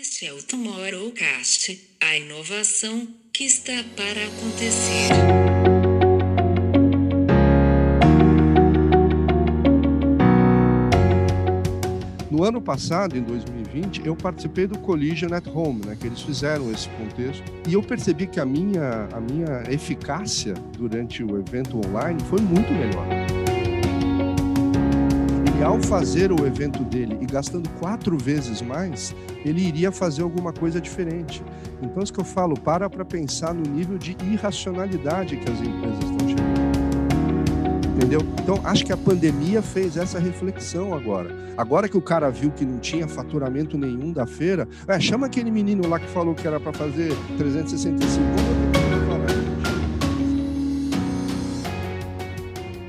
Este é o Tomorrowcast, a inovação que está para acontecer. No ano passado, em 2020, eu participei do Collision at Home, né, que eles fizeram esse contexto, e eu percebi que a minha, a minha eficácia durante o evento online foi muito melhor. Ao fazer o evento dele e gastando quatro vezes mais, ele iria fazer alguma coisa diferente. Então, isso que eu falo, para para pensar no nível de irracionalidade que as empresas estão chegando entendeu? Então, acho que a pandemia fez essa reflexão agora. Agora que o cara viu que não tinha faturamento nenhum da feira, é, chama aquele menino lá que falou que era para fazer 365.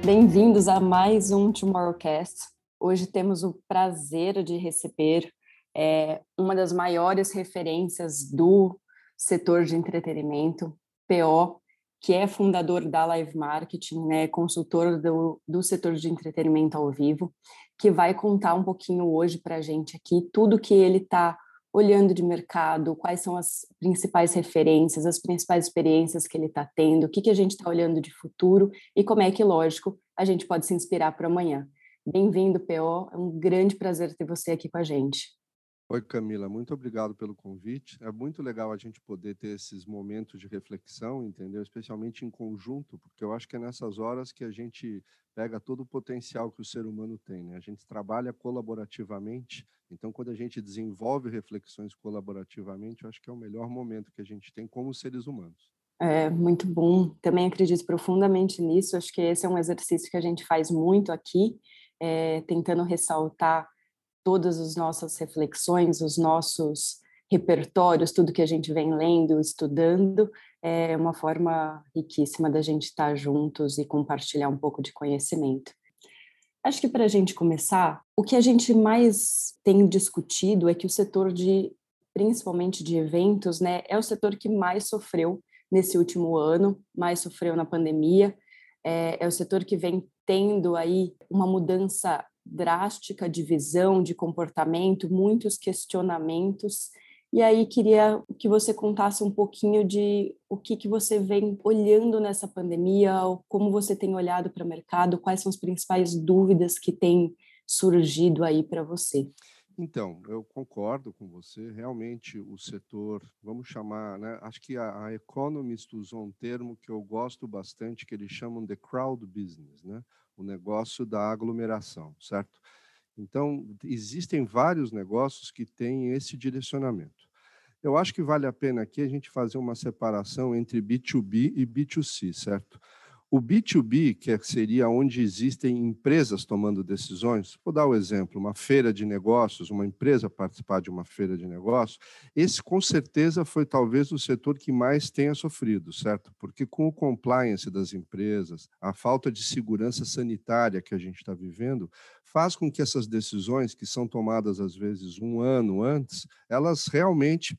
Bem-vindos a mais um Tomorrowcast. Hoje temos o prazer de receber é, uma das maiores referências do setor de entretenimento, PO, que é fundador da Live Marketing, né, consultor do, do setor de entretenimento ao vivo, que vai contar um pouquinho hoje para a gente aqui tudo que ele está olhando de mercado, quais são as principais referências, as principais experiências que ele está tendo, o que, que a gente está olhando de futuro e como é que, lógico, a gente pode se inspirar para amanhã. Bem-vindo, PO, é um grande prazer ter você aqui com a gente. Oi, Camila, muito obrigado pelo convite. É muito legal a gente poder ter esses momentos de reflexão, entendeu? Especialmente em conjunto, porque eu acho que é nessas horas que a gente pega todo o potencial que o ser humano tem. Né? A gente trabalha colaborativamente, então quando a gente desenvolve reflexões colaborativamente, eu acho que é o melhor momento que a gente tem como seres humanos. É muito bom. Também acredito profundamente nisso. Acho que esse é um exercício que a gente faz muito aqui, é, tentando ressaltar todas as nossas reflexões, os nossos repertórios, tudo que a gente vem lendo, estudando, é uma forma riquíssima da gente estar juntos e compartilhar um pouco de conhecimento. Acho que para a gente começar, o que a gente mais tem discutido é que o setor de, principalmente de eventos, né, é o setor que mais sofreu nesse último ano, mais sofreu na pandemia, é, é o setor que vem tendo aí uma mudança drástica de visão, de comportamento, muitos questionamentos. E aí queria que você contasse um pouquinho de o que, que você vem olhando nessa pandemia, como você tem olhado para o mercado, quais são as principais dúvidas que têm surgido aí para você. Então, eu concordo com você. Realmente, o setor, vamos chamar, né? Acho que a, a Economist usou um termo que eu gosto bastante, que eles chamam de crowd business, né? o negócio da aglomeração, certo? Então, existem vários negócios que têm esse direcionamento. Eu acho que vale a pena aqui a gente fazer uma separação entre B2B e B2C, certo? O B2B, que é, seria onde existem empresas tomando decisões, vou dar o um exemplo, uma feira de negócios, uma empresa participar de uma feira de negócios, esse com certeza foi talvez o setor que mais tenha sofrido, certo? Porque com o compliance das empresas, a falta de segurança sanitária que a gente está vivendo, faz com que essas decisões, que são tomadas às vezes um ano antes, elas realmente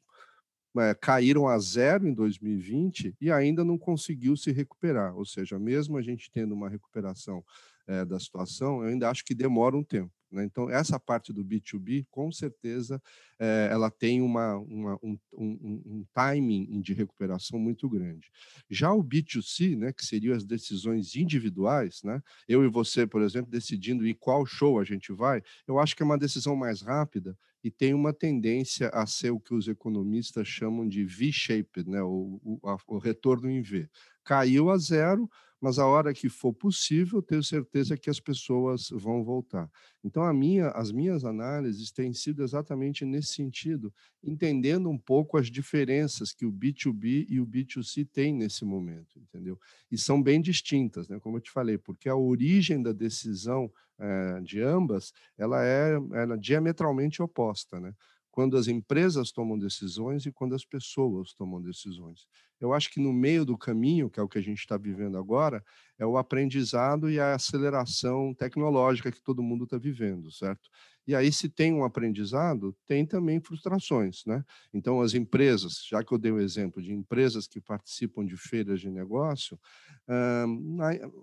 é, caíram a zero em 2020 e ainda não conseguiu se recuperar. Ou seja, mesmo a gente tendo uma recuperação é, da situação, eu ainda acho que demora um tempo. Né? Então, essa parte do B2B, com certeza, é, ela tem uma, uma um, um, um, timing de recuperação muito grande. Já o B2C, né, que seriam as decisões individuais, né, eu e você, por exemplo, decidindo em qual show a gente vai, eu acho que é uma decisão mais rápida e tem uma tendência a ser o que os economistas chamam de V-shaped, né, o, o, o retorno em V. Caiu a zero, mas a hora que for possível, tenho certeza que as pessoas vão voltar. Então, minha, as minhas análises têm sido exatamente nesse sentido, entendendo um pouco as diferenças que o B2B e o B2C têm nesse momento, entendeu? E são bem distintas, né? como eu te falei, porque a origem da decisão é, de ambas, ela é, ela é diametralmente oposta, né? Quando as empresas tomam decisões e quando as pessoas tomam decisões. Eu acho que no meio do caminho, que é o que a gente está vivendo agora, é o aprendizado e a aceleração tecnológica que todo mundo está vivendo, certo? E aí, se tem um aprendizado, tem também frustrações, né? Então, as empresas, já que eu dei o exemplo de empresas que participam de feiras de negócio,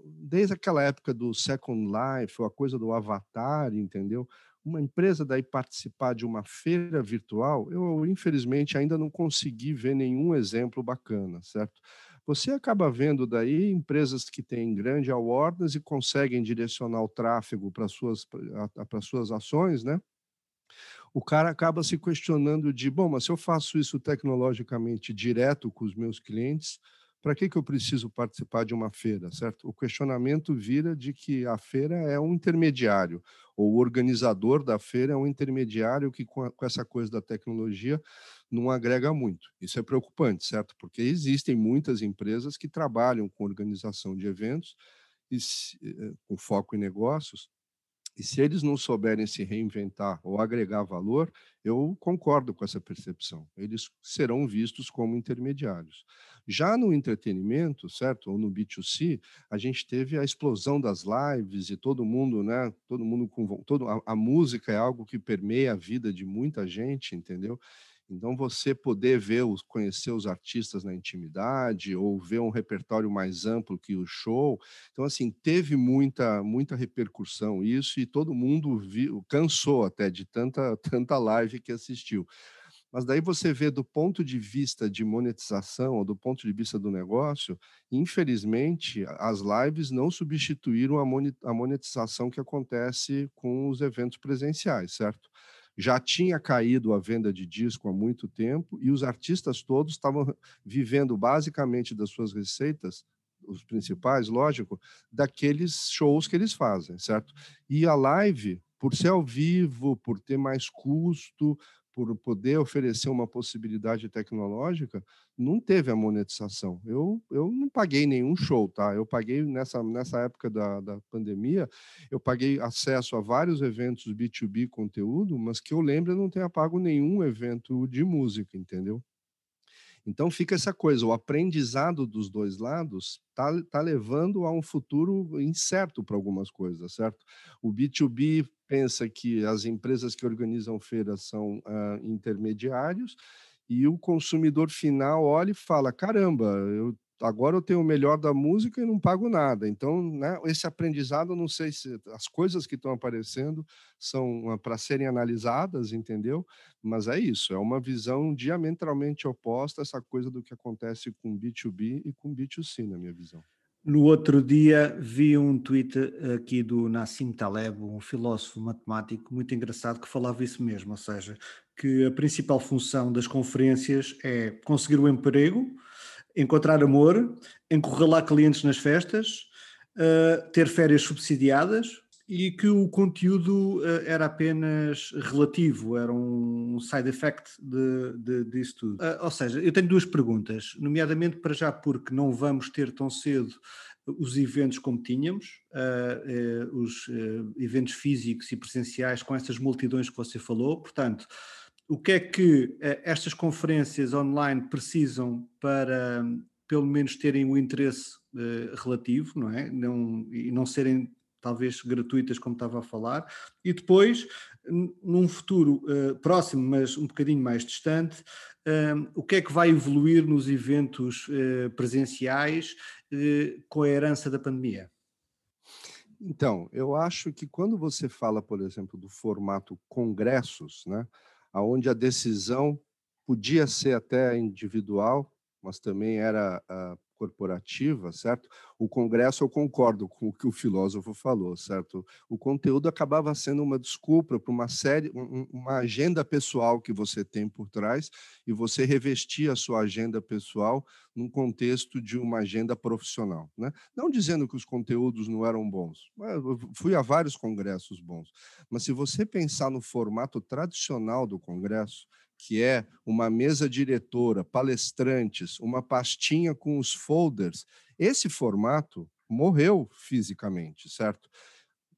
desde aquela época do Second Life, ou a coisa do avatar, entendeu? Uma empresa daí participar de uma feira virtual, eu infelizmente ainda não consegui ver nenhum exemplo bacana, certo? Você acaba vendo daí empresas que têm grande awareness e conseguem direcionar o tráfego para suas para suas ações, né? O cara acaba se questionando de, bom, mas se eu faço isso tecnologicamente direto com os meus clientes, para que, que eu preciso participar de uma feira, certo? O questionamento vira de que a feira é um intermediário, ou o organizador da feira é um intermediário que, com, a, com essa coisa da tecnologia, não agrega muito. Isso é preocupante, certo? Porque existem muitas empresas que trabalham com organização de eventos, e, eh, com foco em negócios, e se eles não souberem se reinventar ou agregar valor, eu concordo com essa percepção. Eles serão vistos como intermediários. Já no entretenimento, certo, ou no B2C, a gente teve a explosão das lives e todo mundo, né, todo mundo com todo a, a música é algo que permeia a vida de muita gente, entendeu? Então, você poder ver, os, conhecer os artistas na intimidade, ou ver um repertório mais amplo que o show. Então, assim, teve muita, muita repercussão isso, e todo mundo viu, cansou até de tanta, tanta live que assistiu. Mas daí você vê do ponto de vista de monetização, ou do ponto de vista do negócio, infelizmente, as lives não substituíram a monetização que acontece com os eventos presenciais, certo? já tinha caído a venda de disco há muito tempo e os artistas todos estavam vivendo basicamente das suas receitas, os principais, lógico, daqueles shows que eles fazem, certo? E a live, por ser ao vivo, por ter mais custo, por poder oferecer uma possibilidade tecnológica, não teve a monetização. Eu, eu não paguei nenhum show, tá? Eu paguei nessa, nessa época da, da pandemia, eu paguei acesso a vários eventos B2B conteúdo, mas que eu lembro eu não tenha pago nenhum evento de música, entendeu? Então fica essa coisa, o aprendizado dos dois lados está tá levando a um futuro incerto para algumas coisas, certo? O B2B pensa que as empresas que organizam feiras são uh, intermediários e o consumidor final olha e fala: caramba, eu agora eu tenho o melhor da música e não pago nada. Então, né, esse aprendizado, não sei se as coisas que estão aparecendo são para serem analisadas, entendeu? Mas é isso, é uma visão diametralmente oposta essa coisa do que acontece com B2B e com B2C, na minha visão. No outro dia vi um tweet aqui do Nassim Taleb, um filósofo matemático muito engraçado, que falava isso mesmo, ou seja, que a principal função das conferências é conseguir o emprego, encontrar amor, encurralar clientes nas festas, uh, ter férias subsidiadas e que o conteúdo uh, era apenas relativo, era um side effect de, de, disso tudo. Uh, ou seja, eu tenho duas perguntas, nomeadamente para já porque não vamos ter tão cedo os eventos como tínhamos, os eventos físicos e presenciais com essas multidões que você falou, portanto o que é que eh, estas conferências online precisam para, pelo menos, terem o interesse uh, relativo, não é? Não, e não serem talvez gratuitas, como estava a falar, e depois, num futuro uh, próximo, mas um bocadinho mais distante, uh, o que é que vai evoluir nos eventos presenciais com a herança da pandemia? Então, eu acho que quando você fala, por exemplo, do formato congressos, né? Aonde a decisão podia ser até individual, mas também era uh, corporativa, certo? O Congresso, eu concordo com o que o filósofo falou, certo? O conteúdo acabava sendo uma desculpa para uma série, um, uma agenda pessoal que você tem por trás e você revestia a sua agenda pessoal num contexto de uma agenda profissional, né? Não dizendo que os conteúdos não eram bons, eu fui a vários congressos bons, mas se você pensar no formato tradicional do Congresso, que é uma mesa diretora, palestrantes, uma pastinha com os folders, esse formato morreu fisicamente, certo?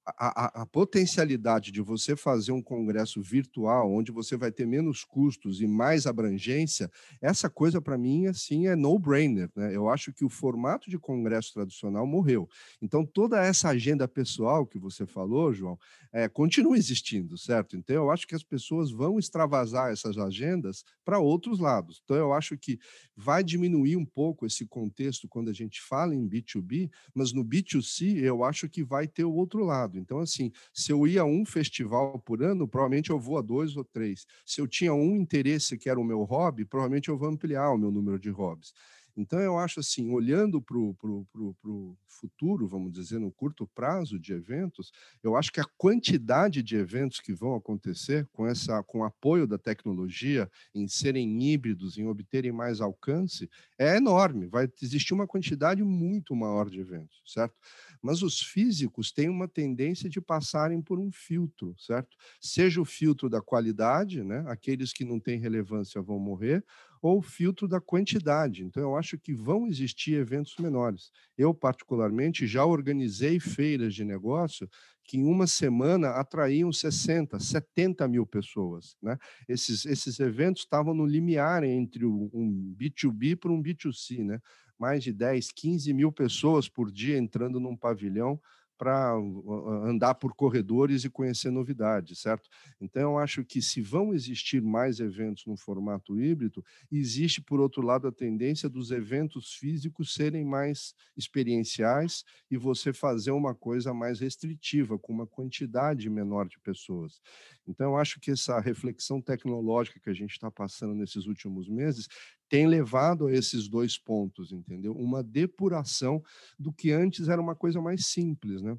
A, a, potencialidade de você fazer um congresso virtual, onde você vai ter menos custos e mais abrangência, essa coisa para mim assim é no-brainer. Né? Eu acho que o formato de congresso tradicional morreu. Então toda essa agenda pessoal que você falou, João, é, continua existindo, certo? Então eu acho que as pessoas vão extravasar essas agendas para outros lados. Então eu acho que vai diminuir um pouco esse contexto quando a gente fala em B2B, mas no B2C eu acho que vai ter o outro lado limitado. Então, assim, se eu ia a um festival por ano, provavelmente eu vou a dois ou três. Se eu tinha um interesse que era o meu hobby, provavelmente eu vou ampliar o meu número de hobbies. Então, eu acho assim, olhando para o futuro, vamos dizer, no curto prazo de eventos, eu acho que a quantidade de eventos que vão acontecer com, essa, com o apoio da tecnologia em serem híbridos, em obterem mais alcance, é enorme. Vai existir uma quantidade muito maior de eventos, certo? Mas os físicos têm uma tendência de passarem por um filtro, certo? Seja o filtro da qualidade, né? aqueles que não têm relevância vão morrer, ou filtro da quantidade. Então, eu acho que vão existir eventos menores. Eu, particularmente, já organizei feiras de negócio que em uma semana atraíam 60, 70 mil pessoas. Né? Esses, esses eventos estavam no limiar entre um B2B para um B2C, né? Mais de 10, 15 mil pessoas por dia entrando num pavilhão para andar por corredores e conhecer novidades, certo? Então, eu acho que se vão existir mais eventos no formato híbrido, existe, por outro lado, a tendência dos eventos físicos serem mais experienciais e você fazer uma coisa mais restritiva, com uma quantidade menor de pessoas. Então, eu acho que essa reflexão tecnológica que a gente está passando nesses últimos meses tem levado a esses dois pontos, entendeu? Uma depuração do que antes era uma coisa mais simples, né?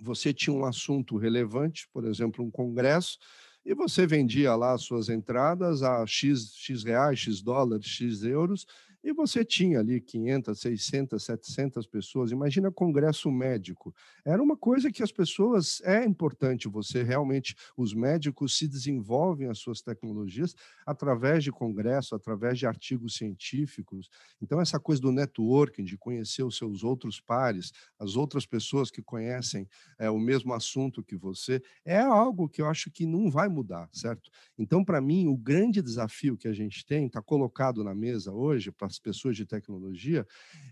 Você tinha um assunto relevante, por exemplo, um congresso, e você vendia lá suas entradas a X, X reais, X dólares, X euros, e você tinha ali 500, 600, 700 pessoas. Imagina congresso médico. Era uma coisa que as pessoas. É importante você realmente. Os médicos se desenvolvem as suas tecnologias através de congresso, através de artigos científicos. Então, essa coisa do networking, de conhecer os seus outros pares, as outras pessoas que conhecem é, o mesmo assunto que você, é algo que eu acho que não vai mudar, certo? Então, para mim, o grande desafio que a gente tem, está colocado na mesa hoje, para as pessoas de tecnologia,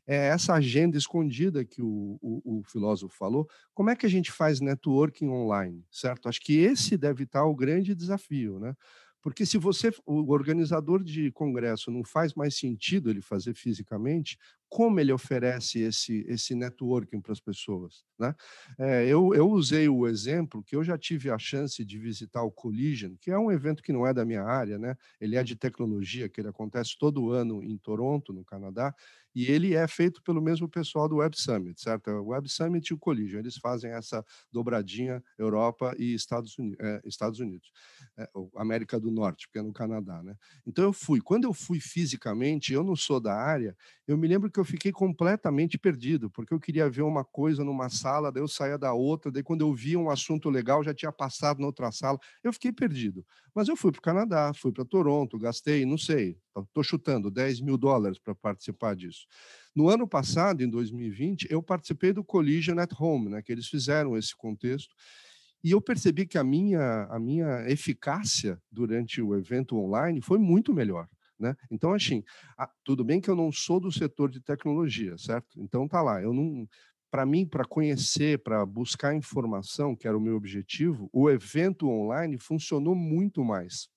é essa agenda escondida que o, o, o, filósofo falou. Como é que a gente faz networking online, certo? Acho que esse deve estar o grande desafio, né? Porque se você, o organizador de congresso, não faz mais sentido ele fazer fisicamente, como ele oferece esse, esse networking para as pessoas. Né? É, eu, eu usei o exemplo que eu já tive a chance de visitar o Collision, que é um evento que não é da minha área, né? ele é de tecnologia, que ele acontece todo ano em Toronto, no Canadá, e ele é feito pelo mesmo pessoal do Web Summit, certo? O Web Summit e o Collision, eles fazem essa dobradinha Europa e Estados Unidos, é, Estados Unidos é, América do Norte, porque é no Canadá, né? Então eu fui. Quando eu fui fisicamente, eu não sou da área, eu me lembro que eu fiquei completamente perdido, porque eu queria ver uma coisa numa sala, daí eu saía da outra, daí quando eu via um assunto legal, já tinha passado na outra sala, eu fiquei perdido. Mas eu fui para o Canadá, fui para Toronto, gastei, não sei, estou chutando, 10 mil dólares para participar disso. No ano passado, em 2020, eu participei do Collision at Home, né, que eles fizeram esse contexto, e eu percebi que a minha, a minha eficácia durante o evento online foi muito melhor. Né? Então, assim, tudo bem que eu não sou do setor de tecnologia, certo? Então, tá lá. Eu não, para mim, para conhecer, para buscar informação, que era o meu objetivo, o evento online funcionou muito mais.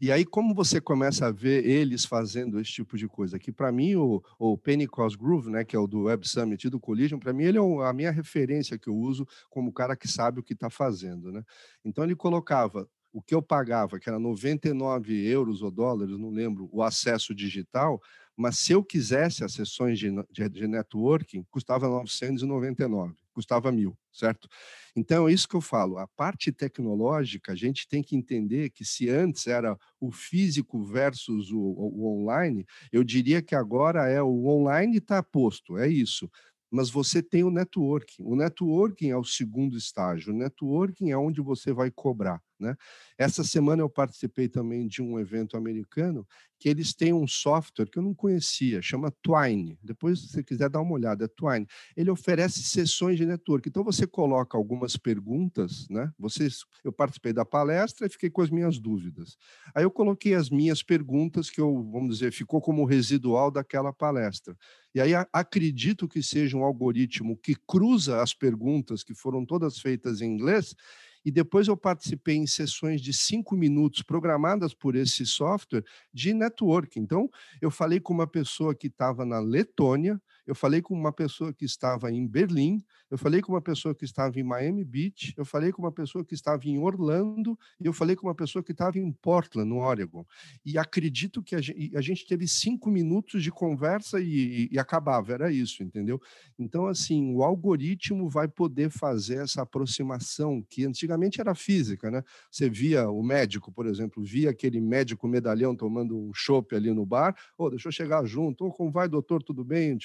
E aí, como você começa a ver eles fazendo esse tipo de coisa? Que para mim, o, o Penny Groove, né, que é o do Web Summit e do Collision, para mim ele é a minha referência que eu uso como cara que sabe o que está fazendo. Né? Então, ele colocava o que eu pagava, que era 99 euros ou dólares, não lembro, o acesso digital, mas se eu quisesse as sessões de, de, de networking, custava 999, custava mil, certo? Então, é isso que eu falo. A parte tecnológica, a gente tem que entender que se antes era o físico versus o, o, o online, eu diria que agora é o online está posto, é isso mas você tem o networking. O networking é o segundo estágio. O networking é onde você vai cobrar. Né? Essa semana eu participei também de um evento americano que eles têm um software que eu não conhecia, chama Twine. Depois, se você quiser dar uma olhada, é Twine. Ele oferece sessões de network. Então você coloca algumas perguntas, né? Vocês, eu participei da palestra e fiquei com as minhas dúvidas. Aí eu coloquei as minhas perguntas que eu, vamos dizer, ficou como residual daquela palestra. E aí acredito que seja um algoritmo que cruza as perguntas que foram todas feitas em inglês e depois eu participei em sessões de cinco minutos programadas por esse software de network. Então, eu falei com uma pessoa que estava na Letônia, eu falei com uma pessoa que estava em Berlim, eu falei com uma pessoa que estava em Miami Beach, eu falei com uma pessoa que estava em Orlando e eu falei com uma pessoa que estava em Portland, no Oregon. E acredito que a gente, a gente teve cinco minutos de conversa e, e, acabava, era isso, entendeu? Então, assim, o algoritmo vai poder fazer essa aproximação que antigamente era física, né? Você via o médico, por exemplo, via aquele médico medalhão tomando um chopp ali no bar, ou oh, deixa eu chegar junto, ou oh, como vai, doutor, tudo bem?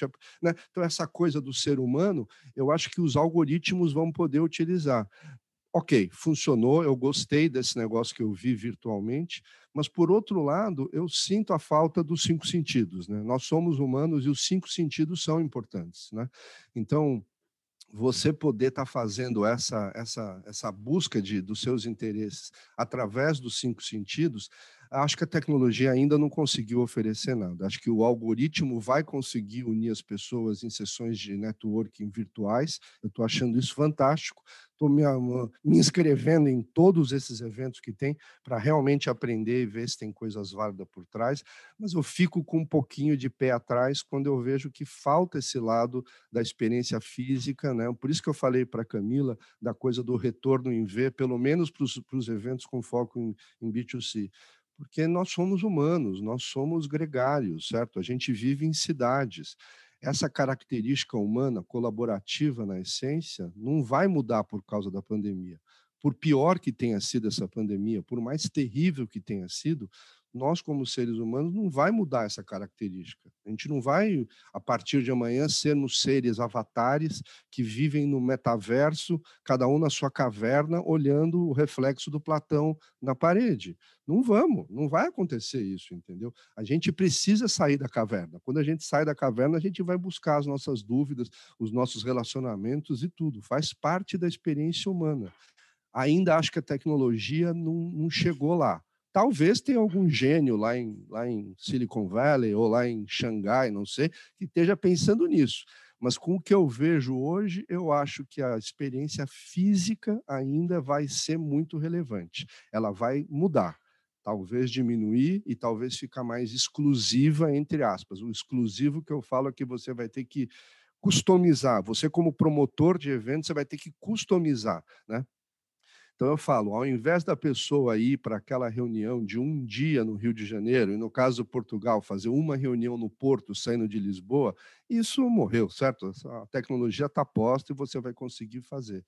Né? Então, essa coisa do ser humano, eu acho que os algoritmos vão poder utilizar. Ok, funcionou, eu gostei desse negócio que eu vi virtualmente, mas, por outro lado, eu sinto a falta dos cinco sentidos. Né? Nós somos humanos e os cinco sentidos são importantes. Né? Então, você poder estar tá fazendo essa, essa, essa busca de, dos seus interesses através dos cinco sentidos acho que a tecnologia ainda não conseguiu oferecer nada. Acho que o algoritmo vai conseguir unir as pessoas em sessões de networking virtuais. Eu estou achando isso fantástico. Estou me, me, inscrevendo em todos esses eventos que tem para realmente aprender e ver se tem coisas válidas por trás. Mas eu fico com um pouquinho de pé atrás quando eu vejo que falta esse lado da experiência física. Né? Por isso que eu falei para a Camila da coisa do retorno em V, pelo menos para os eventos com foco em, em B2C porque nós somos humanos, nós somos gregários, certo? A gente vive em cidades. Essa característica humana colaborativa na essência não vai mudar por causa da pandemia. Por pior que tenha sido essa pandemia, por mais terrível que tenha sido, nós, como seres humanos, não vai mudar essa característica. A gente não vai, a partir de amanhã, sermos seres avatares que vivem no metaverso, cada um na sua caverna, olhando o reflexo do Platão na parede. Não vamos, não vai acontecer isso, entendeu? A gente precisa sair da caverna. Quando a gente sai da caverna, a gente vai buscar as nossas dúvidas, os nossos relacionamentos e tudo. Faz parte da experiência humana. Ainda acho que a tecnologia não, não chegou lá Talvez tenha algum gênio lá em, lá em Silicon Valley ou lá em Xangai, não sei, que esteja pensando nisso. Mas com o que eu vejo hoje, eu acho que a experiência física ainda vai ser muito relevante. Ela vai mudar talvez diminuir e talvez ficar mais exclusiva, entre aspas. O exclusivo que eu falo é que você vai ter que customizar. Você, como promotor de eventos, você vai ter que customizar. Né? Então eu falo, ao invés da pessoa ir para aquela reunião de um dia no Rio de Janeiro, e no caso Portugal, fazer uma reunião no Porto saindo de Lisboa, isso morreu, certo? A tecnologia está posta e você vai conseguir fazer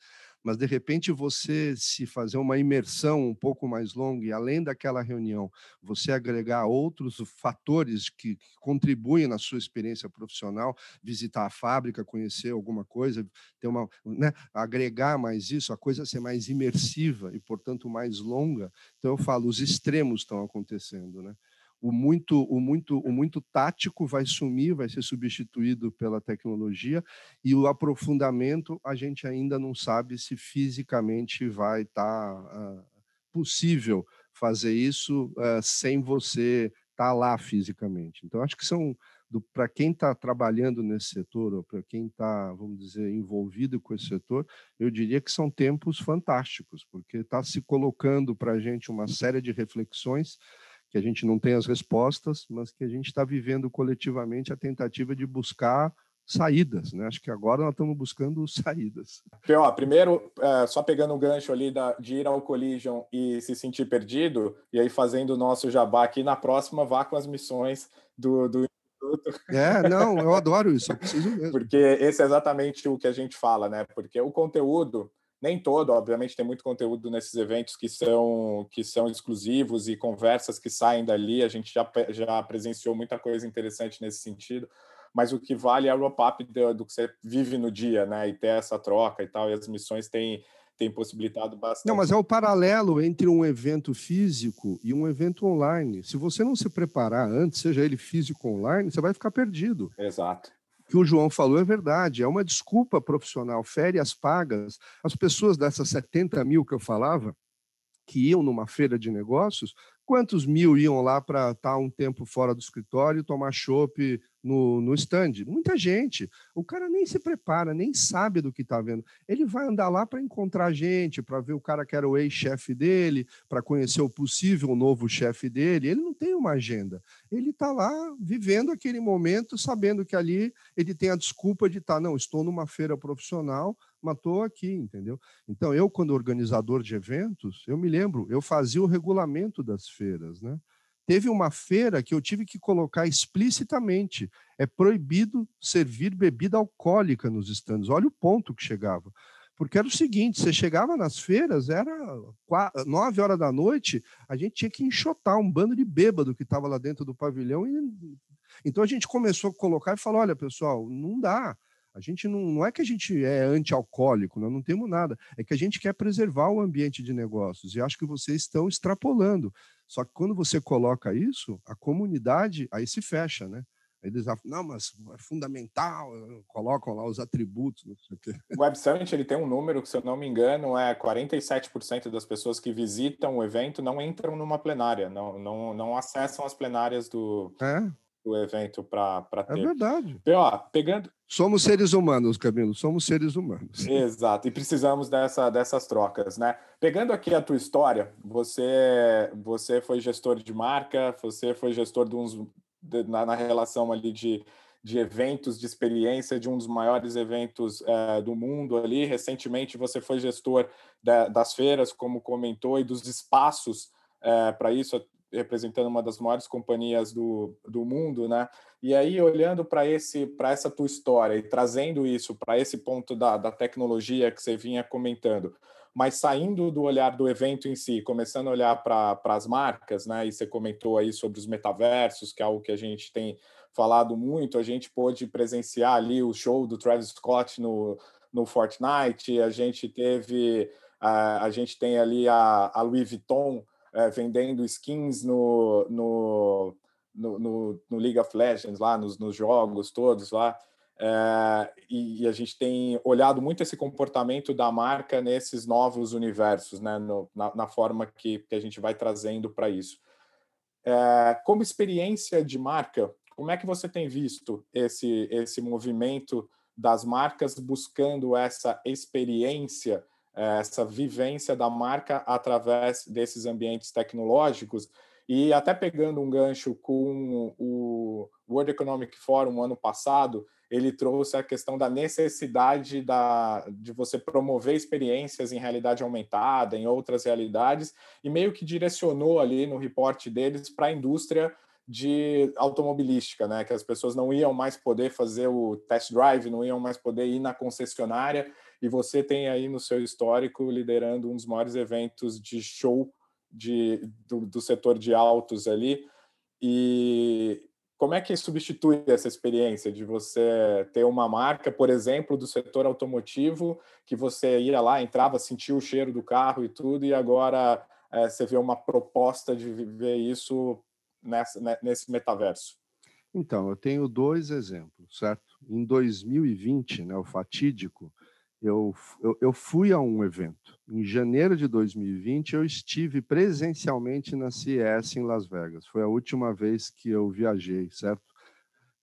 mas de repente você se fazer uma imersão um pouco mais longa e além daquela reunião, você agregar outros fatores que contribuem na sua experiência profissional, visitar a fábrica, conhecer alguma coisa, ter uma, né, agregar mais isso, a coisa ser mais imersiva e portanto mais longa. Então eu falo, os extremos estão acontecendo, né? O muito, o muito, o muito tático vai sumir, vai ser substituído pela tecnologia e o aprofundamento a gente ainda não sabe se fisicamente vai estar tá, uh, possível fazer isso uh, sem você estar tá lá fisicamente. Então acho que são para quem está trabalhando nesse setor ou para quem está, vamos dizer, envolvido com esse setor, eu diria que são tempos fantásticos, porque está se colocando para a gente uma série de reflexões que a gente não tem as respostas, mas que a gente está vivendo coletivamente a tentativa de buscar saídas, né? Acho que agora nós estamos buscando saídas. Ó, primeiro, é, só pegando o gancho ali da, de ir ao Collision e se sentir perdido, e aí fazendo o nosso jabá aqui, na próxima vá com as missões do, do Instituto. É, não, eu adoro isso, eu preciso mesmo. Porque esse é exatamente o que a gente fala, né? Porque o conteúdo, nem todo, obviamente tem muito conteúdo nesses eventos que são que são exclusivos e conversas que saem dali, a gente já, já presenciou muita coisa interessante nesse sentido, mas o que vale é o wrap-up do, do, que você vive no dia, né, e ter essa troca e tal, e as missões têm, têm possibilitado bastante. Não, mas é o paralelo entre um evento físico e um evento online. Se você não se preparar antes, seja ele físico ou online, você vai ficar perdido. Exato que o João falou é verdade, é uma desculpa profissional, férias pagas. As pessoas dessas 70 mil que eu falava, que iam numa feira de negócios, quantos mil iam lá para estar um tempo fora do escritório, tomar chopp no, no stand? Muita gente. O cara nem se prepara, nem sabe do que está vendo. Ele vai andar lá para encontrar gente, para ver o cara que era o ex-chefe dele, para conhecer o possível novo chefe dele. Ele não tem uma agenda. Ele está lá vivendo aquele momento, sabendo que ali ele tem a desculpa de estar, tá, não, estou numa feira profissional, mas estou aqui, entendeu? Então, eu, quando organizador de eventos, eu me lembro, eu fazia o regulamento das feiras, né? Teve uma feira que eu tive que colocar explicitamente: é proibido servir bebida alcoólica nos estandes. Olha o ponto que chegava. Porque era o seguinte: você chegava nas feiras, era nove horas da noite, a gente tinha que enxotar um bando de bêbado que estava lá dentro do pavilhão. E... Então a gente começou a colocar e falou: olha, pessoal, não dá. A gente não, não é que a gente é anti-alcoólico, nós não temos nada. É que a gente quer preservar o ambiente de negócios. E acho que vocês estão extrapolando. Só que quando você coloca isso, a comunidade aí se fecha, né? Eles falam, não, mas é fundamental, colocam lá os atributos, não sei o quê. O Web Summit ele tem um número que, se eu não me engano, é 47% das pessoas que visitam o evento não entram numa plenária, não, não, não acessam as plenárias do, é do evento para é ter. É verdade. E, ó, pegando... Somos seres humanos, Camilo, somos seres humanos. Exato, e precisamos dessa, dessas trocas, né? Pegando aqui a tua história, você, você foi gestor de marca, você foi gestor de uns, de, na, na, relação ali de, de eventos, de experiência, de um dos maiores eventos é, do mundo ali. Recentemente você foi gestor da, das feiras, como comentou, e dos espaços é, para isso representando uma das maiores companhias do, do mundo, né? E aí, olhando para esse para essa tua história e trazendo isso para esse ponto da, da tecnologia que você vinha comentando, mas saindo do olhar do evento em si, começando a olhar para as marcas, né? E você comentou aí sobre os metaversos, que é algo que a gente tem falado muito. A gente pôde presenciar ali o show do Travis Scott no, no Fortnite, a gente teve, a, a gente tem ali a, a Louis Vuitton é, vendendo skins no, no, no, no, no, League of Legends, lá nos, nos jogos todos lá. É, e, e, a gente tem olhado muito esse comportamento da marca nesses novos universos, né, no, na, na, forma que, que a gente vai trazendo para isso. É, como experiência de marca, como é que você tem visto esse, esse movimento das marcas buscando essa experiência essa vivência da marca através desses ambientes tecnológicos. E até pegando um gancho com o World Economic Forum ano passado, ele trouxe a questão da necessidade da, de você promover experiências em realidade aumentada, em outras realidades, e meio que direcionou ali no reporte deles para a indústria de automobilística, né? Que as pessoas não iam mais poder fazer o test drive, não iam mais poder ir na concessionária, e você tem aí no seu histórico liderando um dos maiores eventos de show de, do, do setor de autos ali. E como é que substitui essa experiência de você ter uma marca, por exemplo, do setor automotivo, que você ia lá, entrava, sentia o cheiro do carro e tudo, e agora é, você vê uma proposta de viver isso nessa, né, nesse metaverso? Então, eu tenho dois exemplos, certo? Em 2020, né, o fatídico, eu, eu, eu, fui a um evento. Em janeiro de 2020, eu estive presencialmente na CES em Las Vegas. Foi a última vez que eu viajei, certo?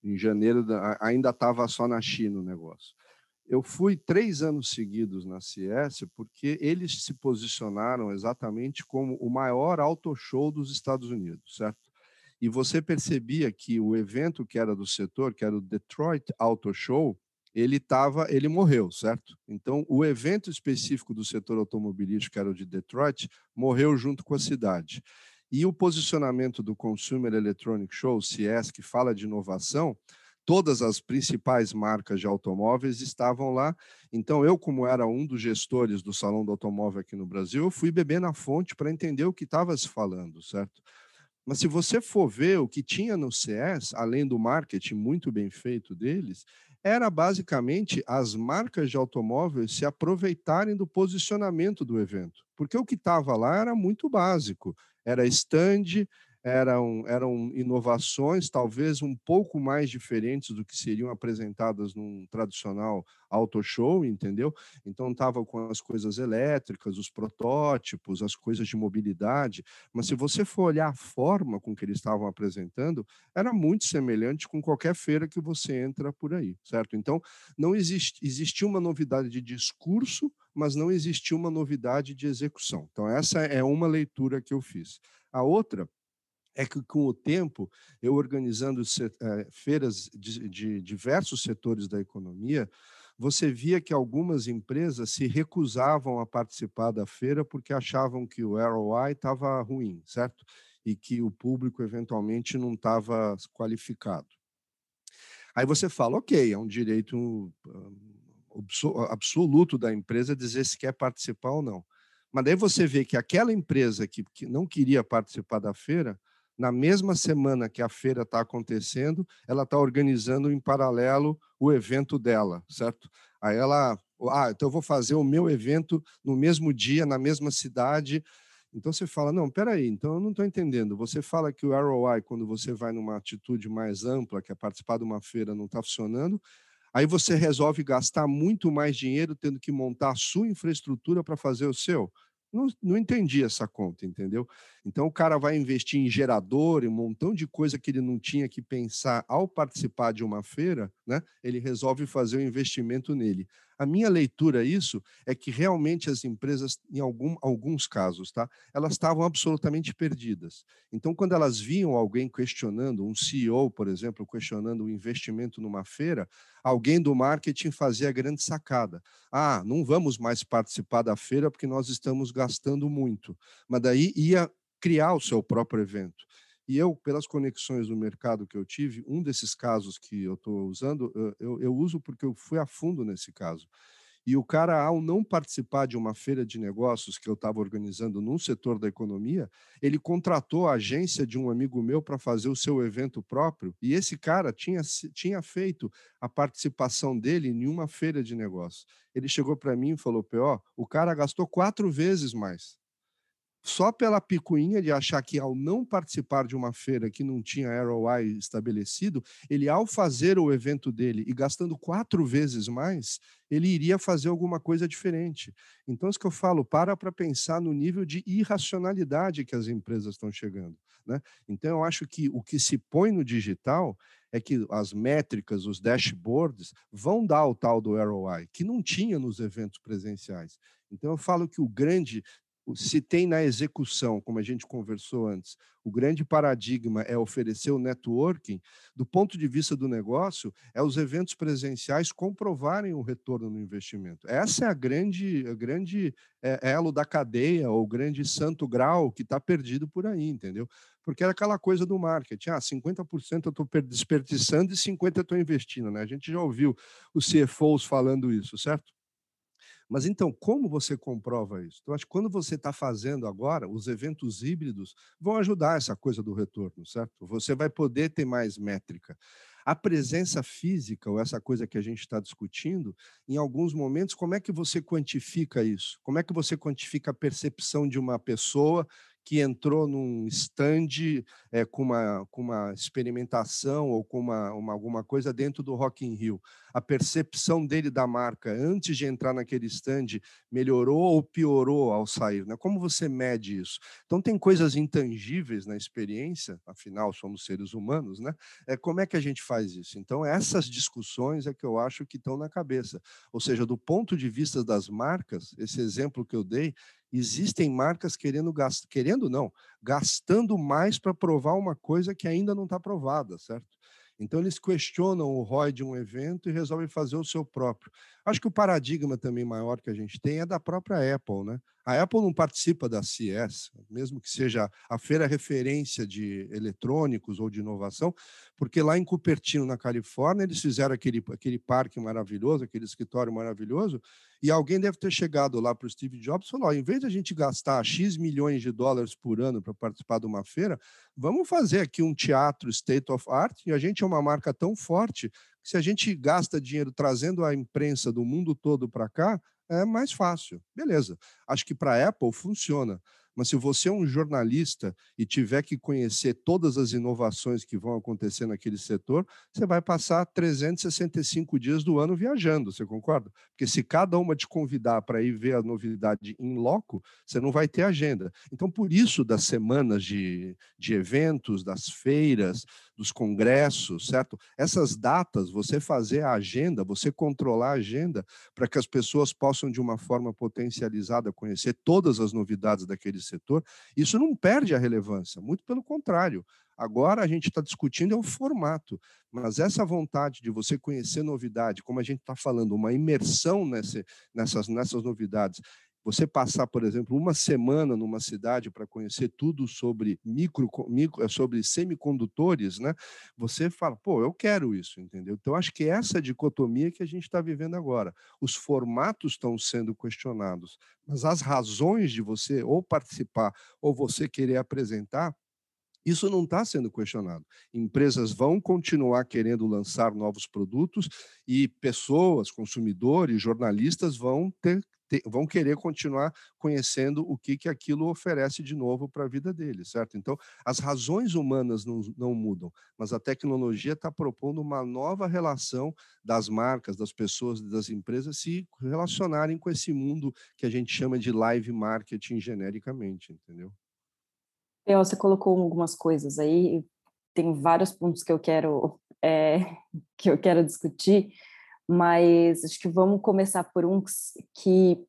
Em janeiro, ainda estava só na China o negócio. Eu fui três anos seguidos na CES porque eles se posicionaram exatamente como o maior auto show dos Estados Unidos, certo? E você percebia que o evento que era do setor, que era o Detroit Auto Show, ele tava, ele morreu, certo? Então, o evento específico do setor automobilístico, que era o de Detroit, morreu junto com a cidade. E o posicionamento do Consumer Electronic Show, CES, que fala de inovação, todas as principais marcas de automóveis estavam lá. Então, eu, como era um dos gestores do Salão do Automóvel aqui no Brasil, eu fui beber na fonte para entender o que estava se falando, certo? Mas se você for ver o que tinha no CS, além do marketing muito bem feito deles, era basicamente as marcas de automóveis se aproveitarem do posicionamento do evento. Porque o que estava lá era muito básico. Era stand, eram, eram inovações talvez um pouco mais diferentes do que seriam apresentadas num tradicional auto show, entendeu? Então estava com as coisas elétricas, os protótipos, as coisas de mobilidade, mas se você for olhar a forma com que eles estavam apresentando, era muito semelhante com qualquer feira que você entra por aí, certo? Então não existe existia uma novidade de discurso, mas não existia uma novidade de execução. Então essa é uma leitura que eu fiz. A outra é que com o tempo, eu organizando eh, feiras de, de diversos setores da economia, você via que algumas empresas se recusavam a participar da feira porque achavam que o ROI estava ruim, certo? E que o público eventualmente não estava qualificado. Aí você fala, ok, é um direito absoluto da empresa dizer se quer participar ou não. Mas daí você vê que aquela empresa que, que não queria participar da feira na mesma semana que a feira está acontecendo, ela está organizando em paralelo o evento dela, certo? Aí ela, ah, então eu vou fazer o meu evento no mesmo dia, na mesma cidade. Então você fala, não, peraí, então eu não estou entendendo. Você fala que o ROI, quando você vai numa atitude mais ampla, que é participar de uma feira, não está funcionando, aí você resolve gastar muito mais dinheiro tendo que montar a sua infraestrutura para fazer o seu. Não, não entendi essa conta, entendeu? Então o cara vai investir em gerador, em um montão de coisa que ele não tinha que pensar ao participar de uma feira, né? Ele resolve fazer o um investimento nele. A minha leitura isso é que realmente as empresas, em algum, alguns casos, tá, elas estavam absolutamente perdidas. Então, quando elas viam alguém questionando, um CEO, por exemplo, questionando o investimento numa feira, alguém do marketing fazia a grande sacada. Ah, não vamos mais participar da feira porque nós estamos gastando muito. Mas daí ia criar o seu próprio evento. E eu, pelas conexões no mercado que eu tive, um desses casos que eu estou usando, eu, eu, uso porque eu fui a fundo nesse caso. E o cara, ao não participar de uma feira de negócios que eu estava organizando num setor da economia, ele contratou a agência de um amigo meu para fazer o seu evento próprio. E esse cara tinha, tinha feito a participação dele em uma feira de negócios. Ele chegou para mim e falou: P.O., o cara gastou quatro vezes mais só pela picuinha de achar que ao não participar de uma feira que não tinha ROI estabelecido, ele ao fazer o evento dele e gastando quatro vezes mais, ele iria fazer alguma coisa diferente. Então, isso que eu falo, para para pensar no nível de irracionalidade que as empresas estão chegando. Né? Então, eu acho que o que se põe no digital é que as métricas, os dashboards, vão dar o tal do ROI, que não tinha nos eventos presenciais. Então, eu falo que o grande se tem na execução, como a gente conversou antes, o grande paradigma é oferecer o networking, do ponto de vista do negócio, é os eventos presenciais comprovarem o retorno no investimento. Essa é a grande, a grande é, elo da cadeia, ou grande santo grau que está perdido por aí, entendeu? Porque era aquela coisa do marketing, ah, 50% eu estou desperdiçando e 50% eu estou investindo, né? A gente já ouviu os CFOs falando isso, certo? Mas então, como você comprova isso? Então, acho que quando você está fazendo agora, os eventos híbridos vão ajudar essa coisa do retorno, certo? Você vai poder ter mais métrica. A presença física, ou essa coisa que a gente está discutindo, em alguns momentos, como é que você quantifica isso? Como é que você quantifica a percepção de uma pessoa que entrou num stand é, com, uma, com uma experimentação ou com uma, uma, alguma coisa dentro do Rock in Rio. A percepção dele da marca antes de entrar naquele stand melhorou ou piorou ao sair? Né? Como você mede isso? Então tem coisas intangíveis na experiência, afinal somos seres humanos, né? É, como é que a gente faz isso? Então essas discussões é que eu acho que estão na cabeça. Ou seja, do ponto de vista das marcas, esse exemplo que eu dei, Existem marcas querendo gastar, querendo não, gastando mais para provar uma coisa que ainda não está provada, certo? Então eles questionam o ROI de um evento e resolvem fazer o seu próprio. Acho que o paradigma também maior que a gente tem é da própria Apple, né? A Apple não participa da CES, mesmo que seja a feira referência de eletrônicos ou de inovação, porque lá em Cupertino, na Califórnia, eles fizeram aquele, aquele parque maravilhoso, aquele escritório maravilhoso, e alguém deve ter chegado lá para o Steve Jobs e falou: em vez de a gente gastar X milhões de dólares por ano para participar de uma feira, vamos fazer aqui um teatro state of art, e a gente é uma marca tão forte que se a gente gasta dinheiro trazendo a imprensa do mundo todo para cá, é mais fácil. Beleza. Acho que para a Apple funciona. Mas se você é um jornalista e tiver que conhecer todas as inovações que vão acontecer naquele setor, você vai passar 365 dias do ano viajando, você concorda? Porque se cada uma te convidar para ir ver a novidade em loco, você não vai ter agenda. Então, por isso das semanas de, de eventos, das feiras, dos congressos, certo? Essas datas, você fazer a agenda, você controlar a agenda para que as pessoas possam, de uma forma potencializada, conhecer todas as novidades daquele setor, isso não perde a relevância, muito pelo contrário. Agora a gente está discutindo é o formato, mas essa vontade de você conhecer novidade, como a gente está falando, uma imersão nessa, nessas, nessas novidades, você passar, por exemplo, uma semana numa cidade para conhecer tudo sobre micro, micro, eh, sobre semicondutores, né? Você fala, pô, eu quero isso, entendeu? Então acho que essa dicotomia que a gente está vivendo agora, os formatos estão sendo questionados, mas as razões de você ou participar ou você querer apresentar isso não está sendo questionado. Empresas vão continuar querendo lançar novos produtos e pessoas, consumidores, jornalistas vão ter vão querer continuar conhecendo o que, que aquilo oferece de novo para a vida deles, certo? Então, as razões humanas não, não mudam, mas a tecnologia está propondo uma nova relação das marcas, das pessoas, das empresas se relacionarem com esse mundo que a gente chama de live marketing genericamente, entendeu? Você colocou algumas coisas aí, tem vários pontos que eu quero é, que eu quero discutir mas acho que vamos começar por um que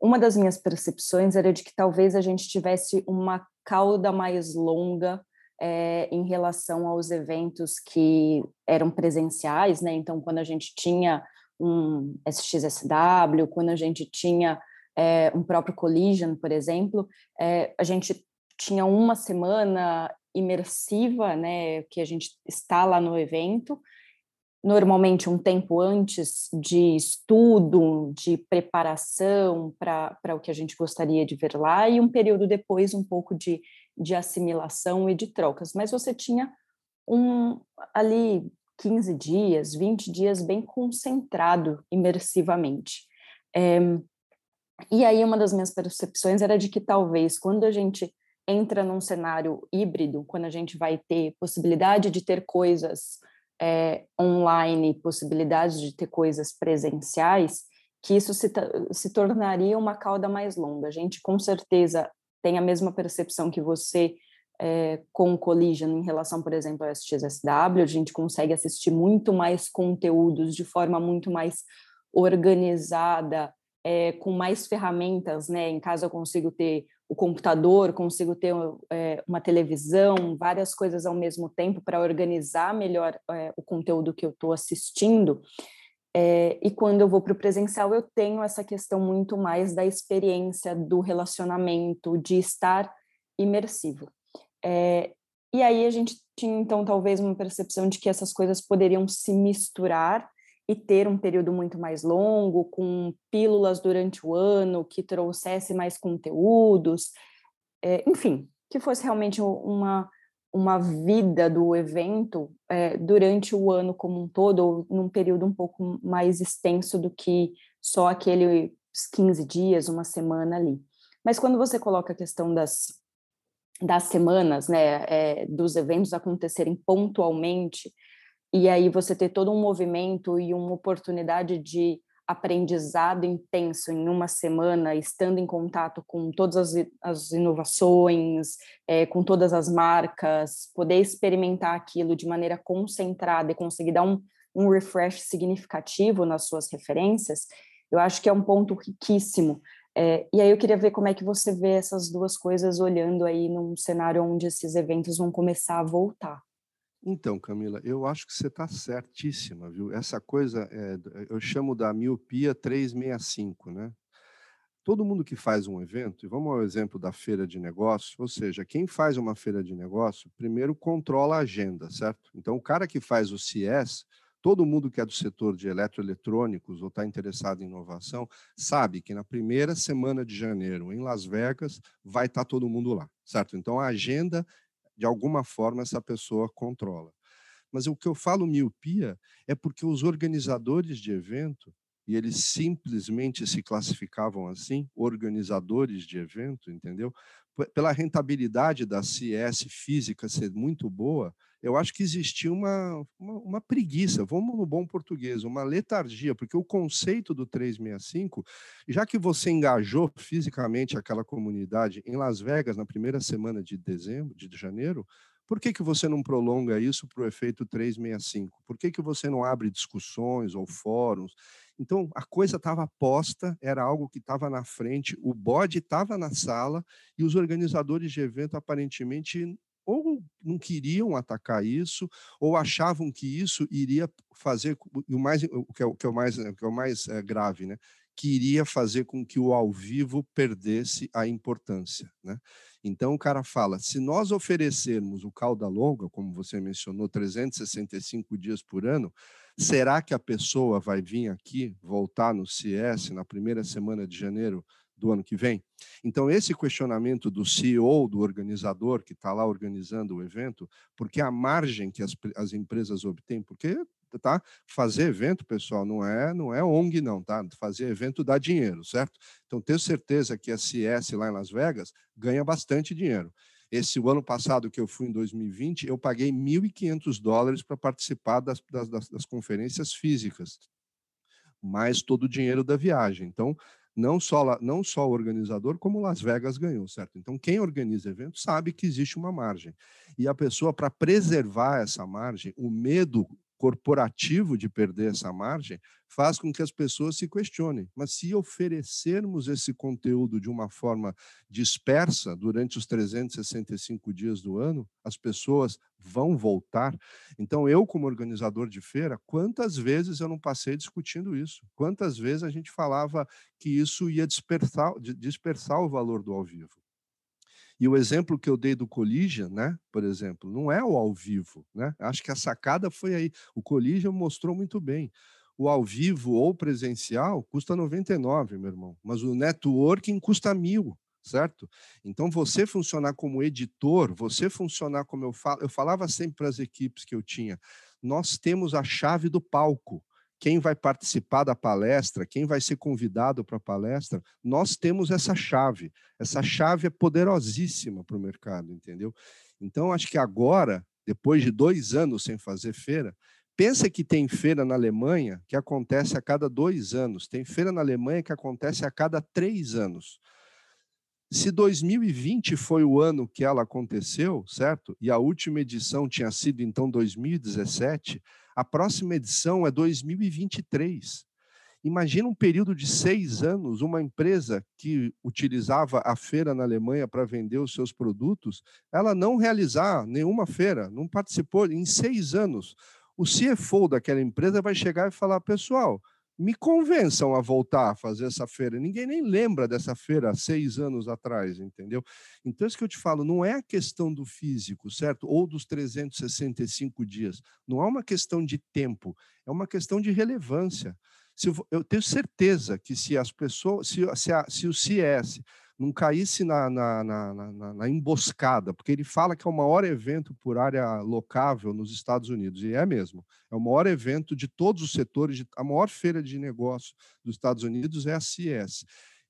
uma das minhas percepções era de que talvez a gente tivesse uma cauda mais longa é, em relação aos eventos que eram presenciais, né? Então, quando a gente tinha um SXSW, quando a gente tinha é, um próprio Collision, por exemplo, é, a gente tinha uma semana imersiva, né? Que a gente está lá no evento, normalmente um tempo antes de estudo, de preparação para o que a gente gostaria de ver lá, e um período depois um pouco de, de assimilação e de trocas. Mas você tinha um ali 15 dias, 20 dias bem concentrado imersivamente. É, e aí uma das minhas percepções era de que talvez quando a gente entra num cenário híbrido, quando a gente vai ter possibilidade de ter coisas é, online, possibilidade de ter coisas presenciais, que isso se, se tornaria uma cauda mais longa. A gente com certeza tem a mesma percepção que você é, com o Collision em relação, por exemplo, ao SXSW, a gente consegue assistir muito mais conteúdos de forma muito mais organizada, é, com mais ferramentas, né? Em casa eu consigo ter o computador, consigo ter é, uma televisão, várias coisas ao mesmo tempo para organizar melhor é, o conteúdo que eu estou assistindo. E quando eu vou para o presencial, eu tenho essa questão muito mais da experiência, do relacionamento, de estar imersivo. E aí a gente tinha, então, talvez uma percepção de que essas coisas poderiam se misturar e ter um período muito mais longo, com pílulas durante o ano, que trouxesse mais conteúdos, é, enfim, que fosse realmente uma, uma vida do evento é, durante o ano como um todo, ou num período um pouco mais extenso do que só aqueles 15 dias, uma semana ali. Mas quando você coloca a questão das, das semanas, né, é, dos eventos acontecerem pontualmente, e aí você ter todo um movimento e uma oportunidade de aprendizado intenso em uma semana, estando em contato com todas as, as inovações, é, com todas as marcas, poder experimentar aquilo de maneira concentrada e conseguir dar um, um refresh significativo nas suas referências, eu acho que é um ponto riquíssimo. É, e aí eu queria ver como é que você vê essas duas coisas olhando aí num cenário onde esses eventos vão começar a voltar. Então, Camila, eu acho que você está certíssima, viu? Essa coisa, é, eu chamo da miopia 365, né? Todo mundo que faz um evento, e vamos ao exemplo da feira de negócio, ou seja, quem faz uma feira de negócio, primeiro controla a agenda, certo? Então, o cara que faz o CIES, todo mundo que é do setor de eletroeletrônicos ou está interessado em inovação, sabe que na primeira semana de janeiro, em Las Vegas, vai estar tá todo mundo lá, certo? Então, a agenda de alguma forma essa pessoa controla. Mas o que eu falo miopia é porque os organizadores de evento e eles simplesmente se classificavam assim, organizadores de evento, entendeu? Pela rentabilidade da CS física ser muito boa, eu acho que existia uma, uma, uma, preguiça, vamos no bom português, uma letargia, porque o conceito do 365, já que você engajou fisicamente aquela comunidade em Las Vegas na primeira semana de dezembro, de janeiro, por que, que você não prolonga isso para o efeito 365? Por que, que você não abre discussões ou fóruns? Então, a coisa estava posta, era algo que estava na frente, o bode estava na sala e os organizadores de evento aparentemente ou não queriam atacar isso, ou achavam que isso iria fazer o mais o que é o, que é o mais o que é o mais é, grave, né? Que iria fazer com que o ao vivo perdesse a importância, né? Então o cara fala: se nós oferecermos o cauda longa, como você mencionou, 365 dias por ano, será que a pessoa vai vir aqui voltar no CS na primeira semana de janeiro do ano que vem? Então, esse questionamento do CEO, do organizador que está lá organizando o evento, porque a margem que as, as empresas obtêm, porque tá fazer evento pessoal não é não é ONG não tá? Fazer evento dá dinheiro certo? Então tenho certeza que a CS lá em Las Vegas ganha bastante dinheiro. Esse o ano passado que eu fui em 2020 eu paguei 1.500 dólares para participar das, das, das conferências físicas. Mais todo o dinheiro da viagem. Então não só, não só o organizador, como Las Vegas ganhou, certo? Então, quem organiza evento sabe que existe uma margem. E a pessoa, para preservar essa margem, o medo corporativo de perder essa margem faz com que as pessoas se questionem. Mas se oferecermos esse conteúdo de uma forma dispersa durante os 365 dias do ano, as pessoas vão voltar. Então, eu, como organizador de feira, quantas vezes eu não passei discutindo isso? Quantas vezes a gente falava que isso ia dispersar, dispersar o valor do ao vivo? E o exemplo que eu dei do Collision, né, por exemplo, não é o ao vivo, né? Acho que a sacada foi aí. O Collision mostrou muito bem. O ao vivo ou presencial custa 99, meu irmão, mas o networking custa mil, certo? Então você funcionar como editor, você funcionar como eu falo, eu falava sempre para as equipes que eu tinha, nós temos a chave do palco quem vai participar da palestra, quem vai ser convidado para a palestra, nós temos essa chave. Essa chave é poderosíssima para o mercado, entendeu? Então, acho que agora, depois de dois anos sem fazer feira, pensa que tem feira na Alemanha que acontece a cada dois anos, tem feira na Alemanha que acontece a cada três anos. Se 2020 foi o ano que ela aconteceu, certo? E a última edição tinha sido então 2017, a próxima edição é 2023. Imagina um período de seis anos, uma empresa que utilizava a feira na Alemanha para vender os seus produtos, ela não realizar nenhuma feira, não participou em seis anos. O CFO daquela empresa vai chegar e falar: pessoal, me convençam a voltar a fazer essa feira. Ninguém nem lembra dessa feira há seis anos atrás, entendeu? Então, isso que eu te falo, não é a questão do físico, certo? Ou dos 365 dias. Não é uma questão de tempo, é uma questão de relevância. Se eu, eu tenho certeza que se as pessoas, se, se, a, se o CS não caísse na, na, na, na, emboscada, porque ele fala que é o maior evento por área locável nos Estados Unidos, e é mesmo. É o maior evento de todos os setores, de, a maior feira de negócio dos Estados Unidos é a CES.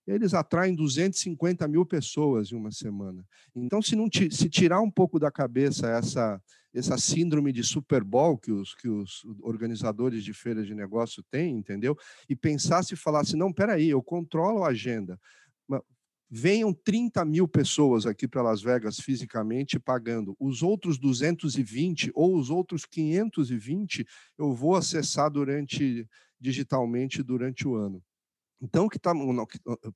Eles atraem 250 mil pessoas em uma semana. Então, se, não se tirar um pouco da cabeça essa, essa síndrome de Super Bowl que os, que os organizadores de feiras de negócio têm, entendeu? E pensasse e falasse: não, peraí, eu controlo a agenda venham 30 mil pessoas aqui para Las Vegas fisicamente pagando. Os outros 220 ou os outros 520 eu vou acessar durante digitalmente durante o ano. Então, que tá,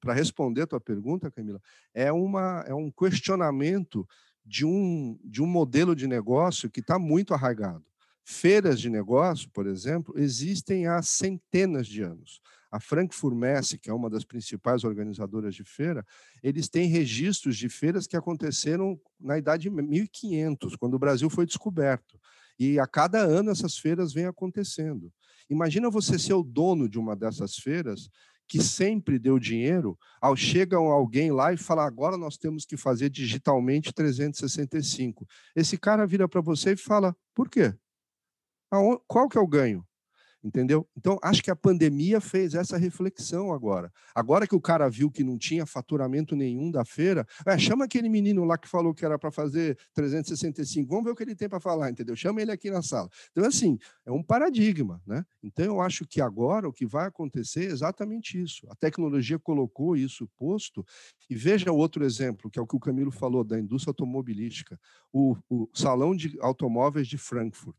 para responder a tua pergunta, Camila, é, uma, é um questionamento de um, de um modelo de negócio que está muito arraigado. Feiras de negócio, por exemplo, existem há centenas de anos. A Frankfurt Messe, que é uma das principais organizadoras de feira, eles têm registros de feiras que aconteceram na idade 1500, quando o Brasil foi descoberto. E a cada ano essas feiras vêm acontecendo. Imagina você ser o dono de uma dessas feiras que sempre deu dinheiro, ao chega alguém lá e fala agora nós temos que fazer digitalmente 365. Esse cara vira para você e fala: "Por quê? Qual que é o ganho? Entendeu? Então, acho que a pandemia fez essa reflexão agora. Agora que o cara viu que não tinha faturamento nenhum da feira, é, chama aquele menino lá que falou que era para fazer 365, vamos ver o que ele tem para falar, entendeu? Chama ele aqui na sala. Então, assim, é um paradigma, né? Então, eu acho que agora o que vai acontecer é exatamente isso. A tecnologia colocou isso posto, e veja outro exemplo, que é o que o Camilo falou da indústria automobilística, o, o Salão de Automóveis de Frankfurt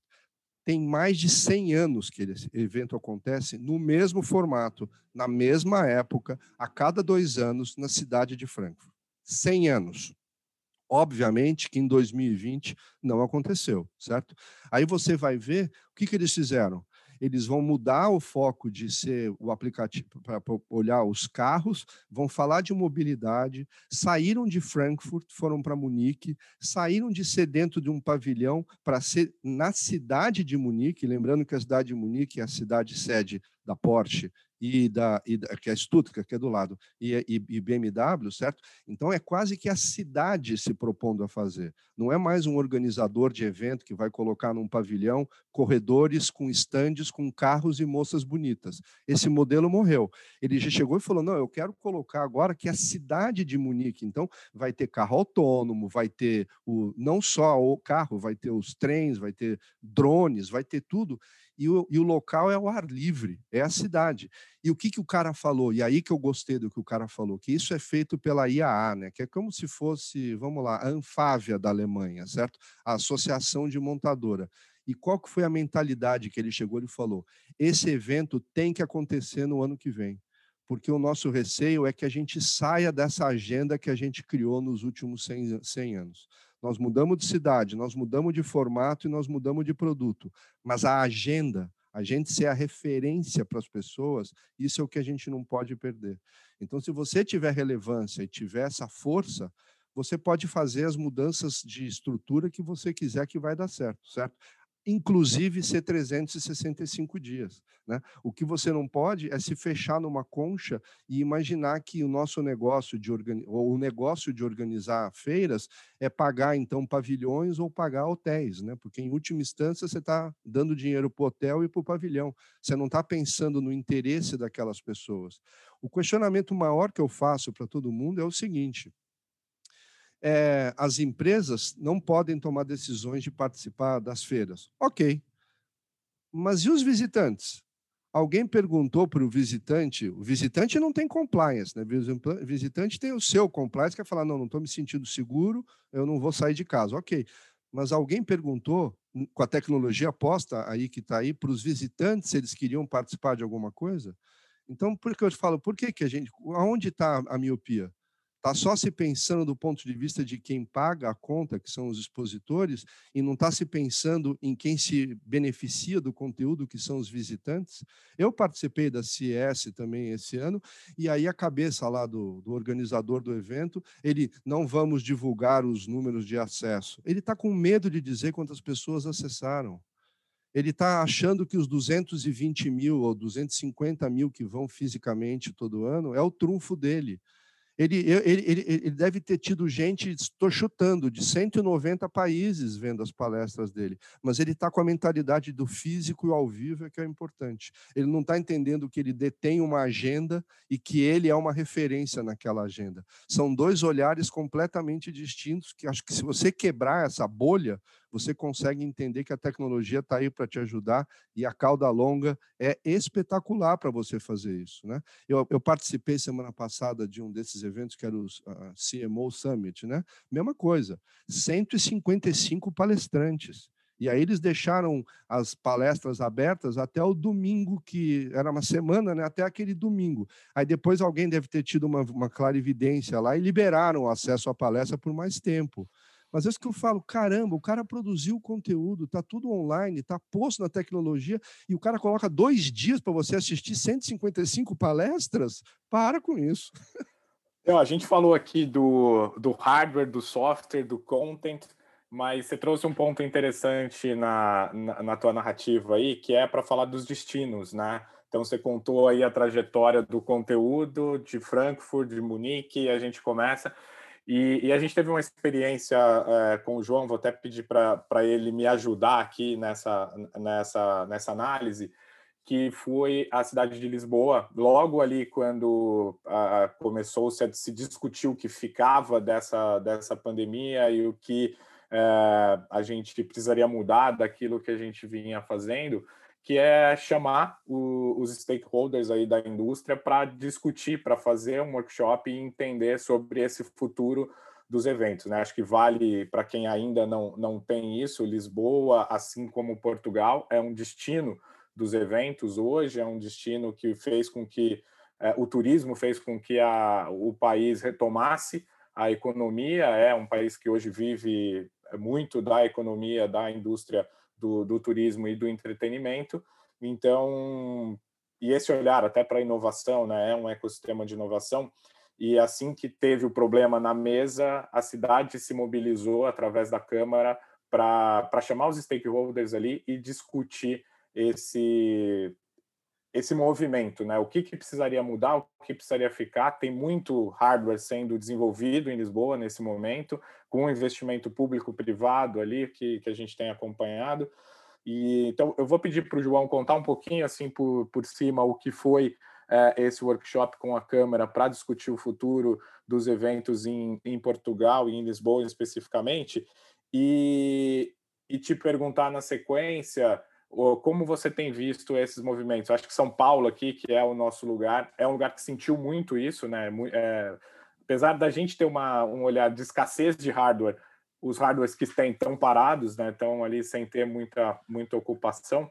tem mais de 100 anos que esse evento acontece no mesmo formato, na mesma época, a cada dois anos, na cidade de Frankfurt. 100 anos. Obviamente que em 2020 não aconteceu, certo? Aí você vai ver o que, que eles fizeram eles vão mudar o foco de ser o aplicativo para olhar os carros, vão falar de mobilidade, saíram de Frankfurt, foram para Munique, saíram de ser dentro de um pavilhão para ser na cidade de Munique, lembrando que a cidade de Munique é a cidade sede da Porsche e da, e da, que é Stuttgart, que é do lado, e, e, e, BMW, certo? Então é quase que a cidade se propondo a fazer. Não é mais um organizador de evento que vai colocar num pavilhão corredores com estandes com carros e moças bonitas. Esse modelo morreu. Ele já chegou e falou: não, eu quero colocar agora que a cidade de Munique, então vai ter carro autônomo, vai ter o não só o carro, vai ter os trens, vai ter drones, vai ter tudo e o, e o local é o ar livre, é a cidade. E o que, que o cara falou? E aí que eu gostei do que o cara falou, que isso é feito pela IAA, né? que é como se fosse, vamos lá, a Anfávia da Alemanha, certo? A Associação de Montadora. E qual que foi a mentalidade que ele chegou? Ele falou: esse evento tem que acontecer no ano que vem, porque o nosso receio é que a gente saia dessa agenda que a gente criou nos últimos 100, 100 anos. Nós mudamos de cidade, nós mudamos de formato e nós mudamos de produto. Mas a agenda, a gente ser a referência para as pessoas, isso é o que a gente não pode perder. Então, se você tiver relevância e tiver essa força, você pode fazer as mudanças de estrutura que você quiser que vai dar certo, certo? Inclusive ser 365 dias. Né? O que você não pode é se fechar numa concha e imaginar que o nosso negócio de ou o negócio de organizar feiras é pagar então pavilhões ou pagar hotéis, né? Porque em última instância você está dando dinheiro para o hotel e para o pavilhão. Você não está pensando no interesse daquelas pessoas. O questionamento maior que eu faço para todo mundo é o seguinte: é, as empresas não podem tomar decisões de participar das feiras. Ok. Mas e os visitantes? Alguém perguntou para o visitante, o visitante não tem compliance, né? O visitante tem o seu compliance, que é falar, não, não estou me sentindo seguro, eu não vou sair de casa. Ok. Mas alguém perguntou, com a tecnologia posta aí que está aí, para os visitantes, se eles queriam participar de alguma coisa? Então, por que eu te falo, por que, que a gente. Aonde está a miopia? Está só se pensando do ponto de vista de quem paga a conta, que são os expositores, e não está se pensando em quem se beneficia do conteúdo, que são os visitantes. Eu participei da CES também esse ano, e aí a cabeça lá do, do organizador do evento, ele não vamos divulgar os números de acesso. Ele está com medo de dizer quantas pessoas acessaram ele está achando que os 220 mil ou 250 mil que vão fisicamente todo ano é o trunfo dele. Ele, ele, ele, ele, deve ter tido gente, estou chutando, de 190 países vendo as palestras dele, mas ele está com a mentalidade do físico e ao vivo, é que é importante. Ele não está entendendo que ele detém uma agenda e que ele é uma referência naquela agenda. São dois olhares completamente distintos, que acho que se você quebrar essa bolha, você consegue entender que a tecnologia está aí para te ajudar e a cauda longa é espetacular para você fazer isso. Né? Eu, eu, participei semana passada de um desses eventos, que era o CMO Summit, né? mesma coisa, 155 palestrantes. E aí eles deixaram as palestras abertas até o domingo, que era uma semana, né? até aquele domingo. Aí depois alguém deve ter tido uma, uma clarividência lá e liberaram o acesso à palestra por mais tempo. Mas vezes que eu falo, caramba, o cara produziu o conteúdo, está tudo online, está posto na tecnologia, e o cara coloca dois dias para você assistir 155 palestras? Para com isso. Então, a gente falou aqui do, do hardware, do software, do content, mas você trouxe um ponto interessante na, na, na tua narrativa aí, que é para falar dos destinos, né? Então você contou aí a trajetória do conteúdo de Frankfurt, de Munique, e a gente começa. E, e, a gente teve uma experiência é, com o João, vou até pedir para ele me ajudar aqui nessa, nessa, nessa análise, que foi a cidade de Lisboa. Logo ali, quando começou-se a se discutir o que ficava dessa, dessa pandemia e o que é, a gente precisaria mudar daquilo que a gente vinha fazendo, que é chamar o, os stakeholders aí da indústria para discutir, para fazer um workshop e entender sobre esse futuro dos eventos. Né? Acho que vale para quem ainda não, não tem isso, Lisboa, assim como Portugal, é um destino dos eventos hoje, é um destino que fez com que é, o turismo fez com que a, o país retomasse a economia, é um país que hoje vive muito da economia, da indústria do, do turismo e do entretenimento, então, e esse olhar até para a inovação, né, é um ecossistema de inovação, e assim que teve o problema na mesa, a cidade se mobilizou através da Câmara para chamar os stakeholders ali e discutir esse esse movimento, né? O que, que precisaria mudar, o que precisaria ficar? Tem muito hardware sendo desenvolvido em Lisboa nesse momento, com investimento público-privado ali que, que a gente tem acompanhado. E então eu vou pedir para o João contar um pouquinho assim por, por cima o que foi é, esse workshop com a Câmara para discutir o futuro dos eventos em, em Portugal e em Lisboa especificamente, e, e te perguntar na sequência como você tem visto esses movimentos? Acho que São Paulo aqui, que é o nosso lugar, é um lugar que sentiu muito isso, né? É, apesar da gente ter uma, um olhar de escassez de hardware, os hardwares que têm estão parados, né? Estão ali sem ter muita, muita ocupação.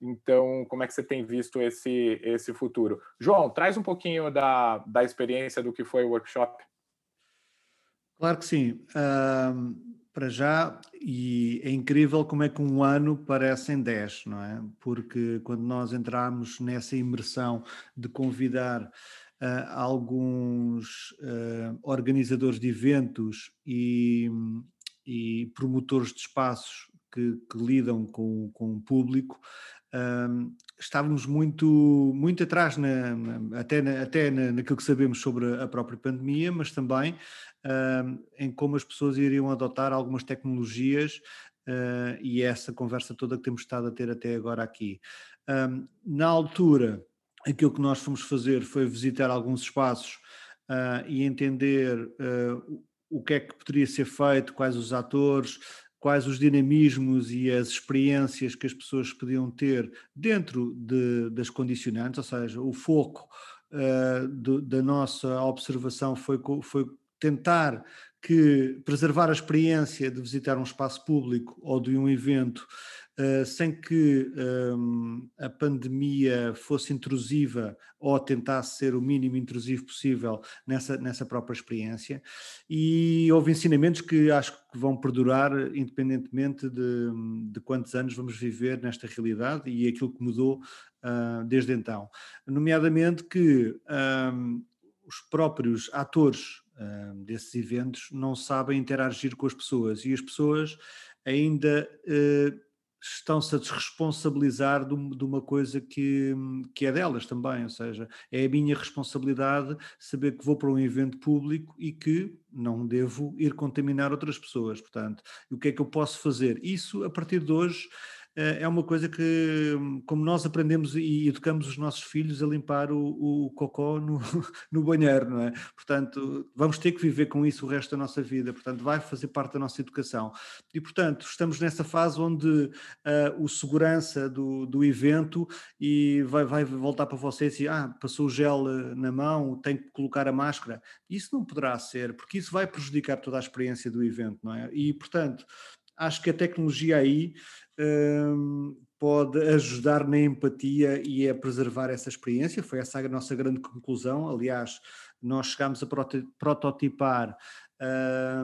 Então, como é que você tem visto esse, esse futuro? João, traz um pouquinho da, da experiência do que foi o workshop. Claro que sim. Para já, e é incrível como é que um ano parece em 10, não é? Porque quando nós entramos nessa imersão de convidar uh, alguns uh, organizadores de eventos e, e, promotores de espaços que, que lidam com, com o público, um, estávamos muito, muito atrás, na, na, até, na, até naquilo que sabemos sobre a própria pandemia, mas também um, em como as pessoas iriam adotar algumas tecnologias uh, e essa conversa toda que temos estado a ter até agora aqui. Um, na altura, aquilo que nós fomos fazer foi visitar alguns espaços uh, e entender uh, o que é que poderia ser feito, quais os atores, quais os dinamismos e as experiências que as pessoas podiam ter dentro de, das condicionantes, ou seja, o foco uh, do, da nossa observação foi, foi tentar que preservar a experiência de visitar um espaço público ou de um evento uh, sem que um, a pandemia fosse intrusiva ou tentasse ser o mínimo intrusivo possível nessa, nessa própria experiência. E houve ensinamentos que acho que vão perdurar independentemente de, de quantos anos vamos viver nesta realidade e aquilo que mudou uh, desde então. Nomeadamente que um, os próprios atores desses eventos não sabem interagir com as pessoas e as pessoas ainda uh, estão-se a desresponsabilizar de, uma coisa que, que é delas também, ou seja, é a minha responsabilidade saber que vou para um evento público e que não devo ir contaminar outras pessoas, portanto, o que é que eu posso fazer? Isso, a partir de hoje, é uma coisa que, como nós aprendemos e educamos os nossos filhos a limpar o, o cocó no, no banheiro, não é? Portanto, vamos ter que viver com isso o resto da nossa vida, portanto, vai fazer parte da nossa educação. E, portanto, estamos nessa fase onde uh, o segurança do, do evento e vai, vai voltar para vocês e, ah, passou o gel eh, na mão, tem que colocar a máscara. Isso não poderá ser, porque isso vai prejudicar toda a experiência do evento, não é? E, portanto, acho que a tecnologia aí um, pode ajudar na empatia e a preservar essa experiência. Foi essa a nossa grande conclusão. Aliás, nós chegámos a prototipar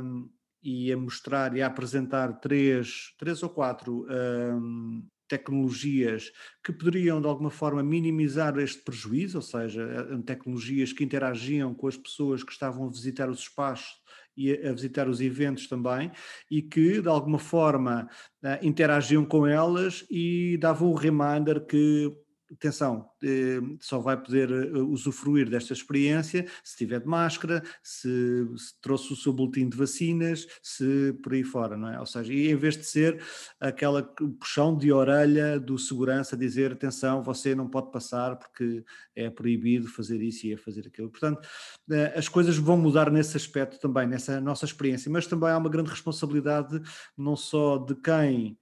um, e a mostrar e a apresentar três, três ou quatro um, tecnologias que poderiam de alguma forma minimizar este prejuízo, ou seja, tecnologias que interagiam com as pessoas que estavam a visitar os espaços e a visitar os eventos também, e que de alguma forma eh, interagiam com elas e davam um reminder que atenção, eh, só vai poder eh, usufruir desta experiência se tiver de máscara, se, se, trouxe o seu boletim de vacinas, se por aí fora, não é? Ou seja, e em vez de ser aquela puxão de orelha do segurança dizer atenção, você não pode passar porque é proibido fazer isso e é fazer aquilo. Portanto, eh, as coisas vão mudar nesse aspecto também, nessa nossa experiência, mas também há uma grande responsabilidade não só de quem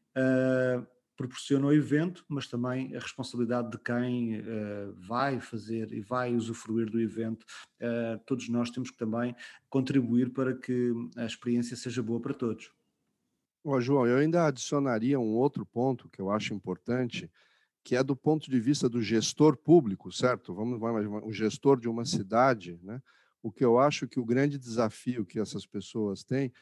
proporciona o evento, mas também a responsabilidade de quem uh, vai fazer e vai usufruir do evento. Uh, todos nós temos que também contribuir para que a experiência seja boa para todos. Ó, João, eu ainda adicionaria um outro ponto que eu acho importante, que é do ponto de vista do gestor público, certo? Vamos, o gestor de uma cidade, né? O que eu acho que o grande desafio que essas pessoas têm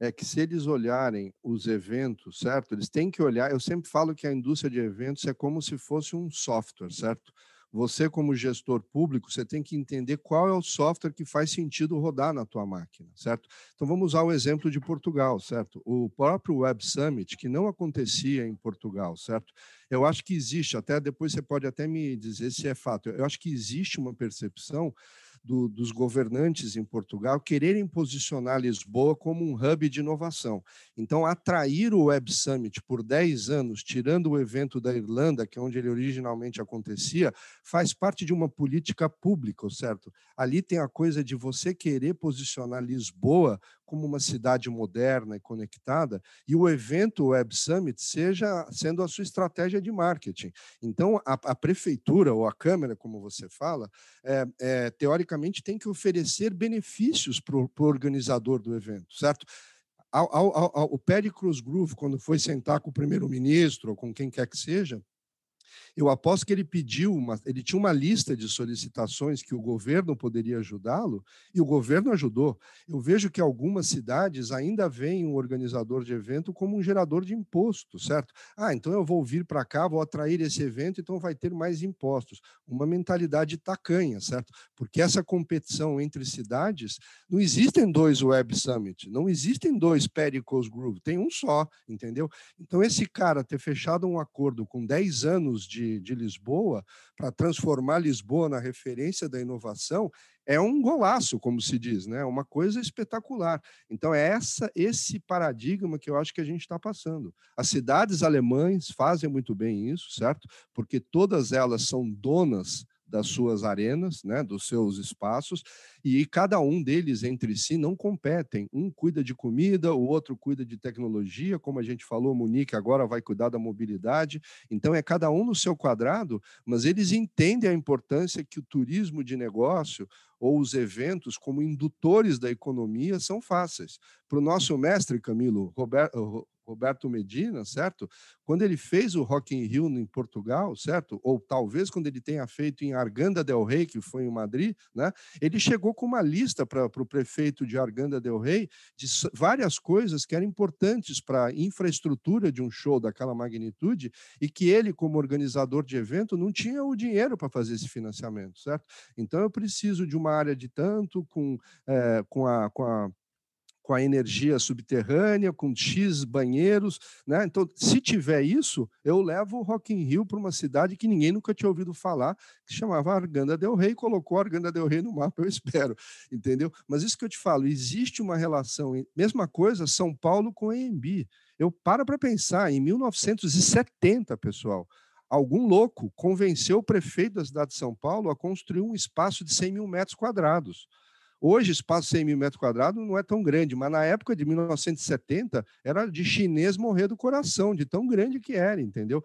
é que se eles olharem os eventos, certo? Eles têm que olhar. Eu sempre falo que a indústria de eventos é como se fosse um software, certo? Você, como gestor público, você tem que entender qual é o software que faz sentido rodar na tua máquina, certo? Então vamos usar o exemplo de Portugal, certo? O próprio Web Summit, que não acontecia em Portugal, certo? Eu acho que existe, até depois você pode até me dizer se é fato. Eu acho que existe uma percepção do, dos governantes em Portugal quererem posicionar Lisboa como um hub de inovação. Então, atrair o Web Summit por 10 anos, tirando o evento da Irlanda, que é onde ele originalmente acontecia, faz parte de uma política pública, certo? Ali tem a coisa de você querer posicionar Lisboa como uma cidade moderna e conectada, e o evento Web Summit seja sendo a sua estratégia de marketing. Então, a, a prefeitura ou a Câmara, como você fala, é, é, teoricamente tem que oferecer benefícios para o organizador do evento, certo? Ao, ao, ao, o Perry Cruz Groove, quando foi sentar com o primeiro-ministro ou com quem quer que seja, eu aposto que ele pediu, uma, ele tinha uma lista de solicitações que o governo poderia ajudá-lo e o governo ajudou. Eu vejo que algumas cidades ainda veem o um organizador de evento como um gerador de imposto, certo? Ah, então eu vou vir para cá, vou atrair esse evento, então vai ter mais impostos. Uma mentalidade tacanha, certo? Porque essa competição entre cidades, não existem dois Web Summit, não existem dois Pericles Groove, tem um só, entendeu? Então esse cara ter fechado um acordo com 10 anos de de, Lisboa, para transformar Lisboa na referência da inovação, é um golaço, como se diz, né? Uma coisa espetacular. Então é essa esse paradigma que eu acho que a gente está passando. As cidades alemães fazem muito bem isso, certo? Porque todas elas são donas das suas arenas, né, dos seus espaços, e cada um deles entre si não competem. Um cuida de comida, o outro cuida de tecnologia, como a gente falou, Munique agora vai cuidar da mobilidade. Então é cada um no seu quadrado, mas eles entendem a importância que o turismo de negócio ou os eventos como indutores da economia são fáceis. Para o nosso mestre Camilo Roberto, Roberto Medina, certo? Quando ele fez o Rock in Rio em Portugal, certo? Ou talvez quando ele tenha feito em Arganda del Rey, que foi em Madrid, né? Ele chegou com uma lista para o prefeito de Arganda del Rey de várias coisas que eram importantes para a infraestrutura de um show daquela magnitude e que ele, como organizador de evento, não tinha o dinheiro para fazer esse financiamento, certo? Então eu preciso de uma área de tanto com, é, com, a, com a com a energia subterrânea, com X banheiros, né? Então, se tiver isso, eu levo o Rock in Rio para uma cidade que ninguém nunca tinha ouvido falar, que chamava Arganda del Rey, colocou Arganda del Rey no mapa, eu espero, entendeu? Mas isso que eu te falo, existe uma relação, mesma coisa, São Paulo com EMB. Eu paro para pensar, em 1970, pessoal, algum louco convenceu o prefeito da cidade de São Paulo a construir um espaço de 100 mil metros quadrados. Hoje, espaço 100 mil metros quadrados não é tão grande, mas na época de 1970 era de chinês morrer do coração, de tão grande que era, entendeu?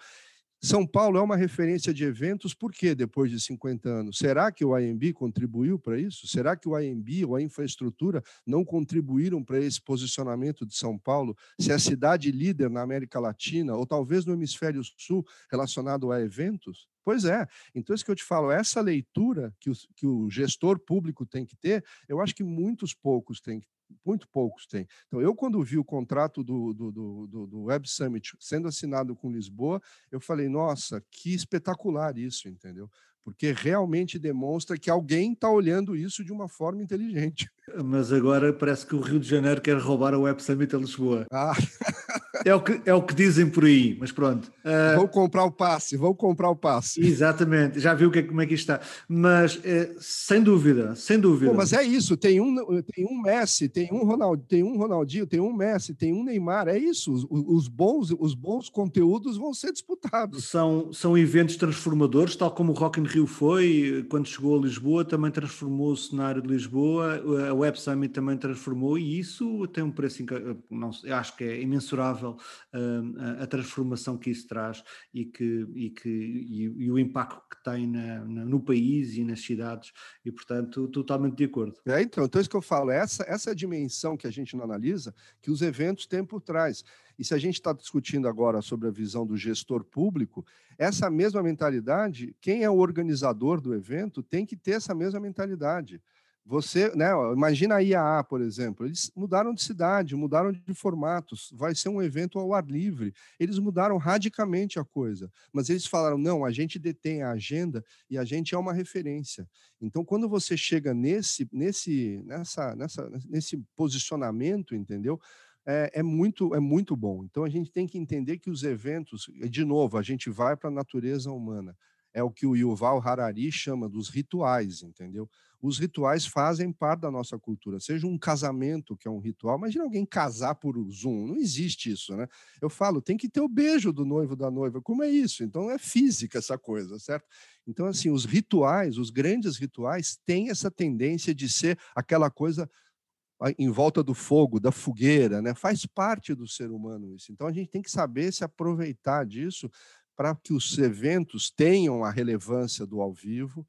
São Paulo é uma referência de eventos, por quê depois de 50 anos? Será que o IMB contribuiu para isso? Será que o IMB ou a infraestrutura não contribuíram para esse posicionamento de São Paulo? Se é a cidade líder na América Latina, ou talvez no Hemisfério Sul, relacionado a eventos? Pois é. Então, isso que eu te falo, essa leitura que o, que o gestor público tem que ter, eu acho que muitos poucos têm muito poucos têm. Então, eu, quando vi o contrato do, do, do, do, Web Summit sendo assinado com Lisboa, eu falei, nossa, que espetacular isso, entendeu? Porque realmente demonstra que alguém está olhando isso de uma forma inteligente. Mas agora parece que o Rio de Janeiro quer roubar o Web Summit a Lisboa. Ah. é, o que, é o que dizem por aí, mas pronto. Uh, vou comprar o passe, vou comprar o passe. Exatamente, já viu que, é, como é que isto está. Mas, é, sem dúvida, sem dúvida. Pô, mas é isso, tem um, tem um Messi, tem um, Ronald, tem um Ronaldinho, tem um Messi, tem um Neymar, é isso. Os, os, bons, os bons conteúdos vão ser disputados. São, são eventos transformadores, tal como o Rock in Rio foi, quando chegou a Lisboa, também transformou o cenário de Lisboa, a Web Summit também transformou, e isso tem um preço, não, acho que é imensurável uh, a, a, transformação que isso traz e, que, e, que, e, e o impacto que tem na, na, no país e nas cidades, e portanto, totalmente de acordo. É, então, então é isso que eu falo, essa, essa dimensão que a gente não analisa, que os eventos têm por trás. E se a gente está discutindo agora sobre a visão do gestor público, essa mesma mentalidade, quem é o organizador do evento tem que ter essa mesma mentalidade. Você, né, imagina a IAA, por exemplo, eles mudaram de cidade, mudaram de formatos, vai ser um evento ao ar livre. Eles mudaram radicalmente a coisa, mas eles falaram: não, a gente detém a agenda e a gente é uma referência. Então, quando você chega nesse, nesse, nessa, nessa, nesse posicionamento, entendeu? É, é, muito, é muito bom. Então, a gente tem que entender que os eventos, de novo, a gente vai para a natureza humana. É o que o Yuval Harari chama dos rituais, entendeu? Os rituais fazem parte da nossa cultura. Seja um casamento, que é um ritual, imagina alguém casar por Zoom, não existe isso, né? Eu falo, tem que ter o beijo do noivo da noiva. Como é isso? Então é física essa coisa, certo? Então, assim, os rituais, os grandes rituais, têm essa tendência de ser aquela coisa em volta do fogo, da fogueira, né? Faz parte do ser humano isso. Então a gente tem que saber se aproveitar disso para que os eventos tenham a relevância do ao vivo,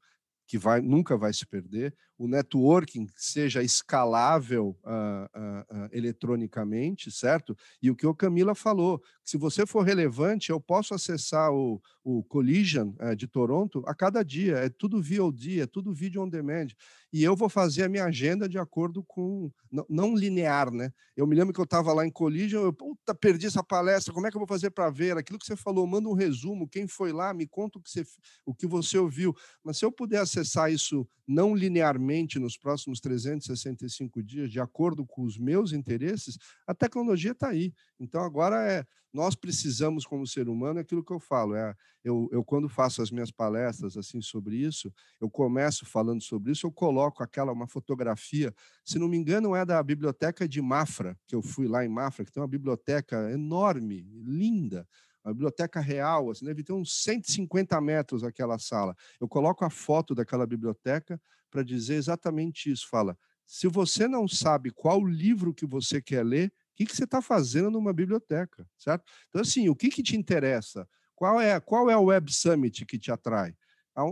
que vai, nunca vai se perder, o networking seja escalável uh, uh, uh, eletronicamente, certo? E o que o Camila falou, se você for relevante, eu posso acessar o, o Collision eh, de Toronto a cada dia, é tudo VOD, é tudo vídeo on demand, e eu vou fazer a minha agenda de acordo com, não, não linear, né? Eu me lembro que eu estava lá em Collision, eu, puta, perdi essa palestra, como é que eu vou fazer para ver? Aquilo que você falou, manda um resumo, quem foi lá, me conta o que você, o que você ouviu, mas se eu puder acessar isso não linearmente nos próximos 365 dias, de acordo com os meus interesses, a tecnologia está aí. Então, agora é nós precisamos, como ser humano, é aquilo que eu falo. É, eu, eu, quando faço as minhas palestras assim sobre isso, eu começo falando sobre isso, eu coloco aquela uma fotografia, se não me engano, é da biblioteca de Mafra, que eu fui lá em Mafra, que tem uma biblioteca enorme, linda a biblioteca real, assim, deve ter uns 150 metros aquela sala. Eu coloco a foto daquela biblioteca para dizer exatamente isso. Fala, se você não sabe qual livro que você quer ler, que, que você está fazendo numa biblioteca, certo? Então, assim, o que, que te interessa? Qual é, qual é o Web Summit que te atrai?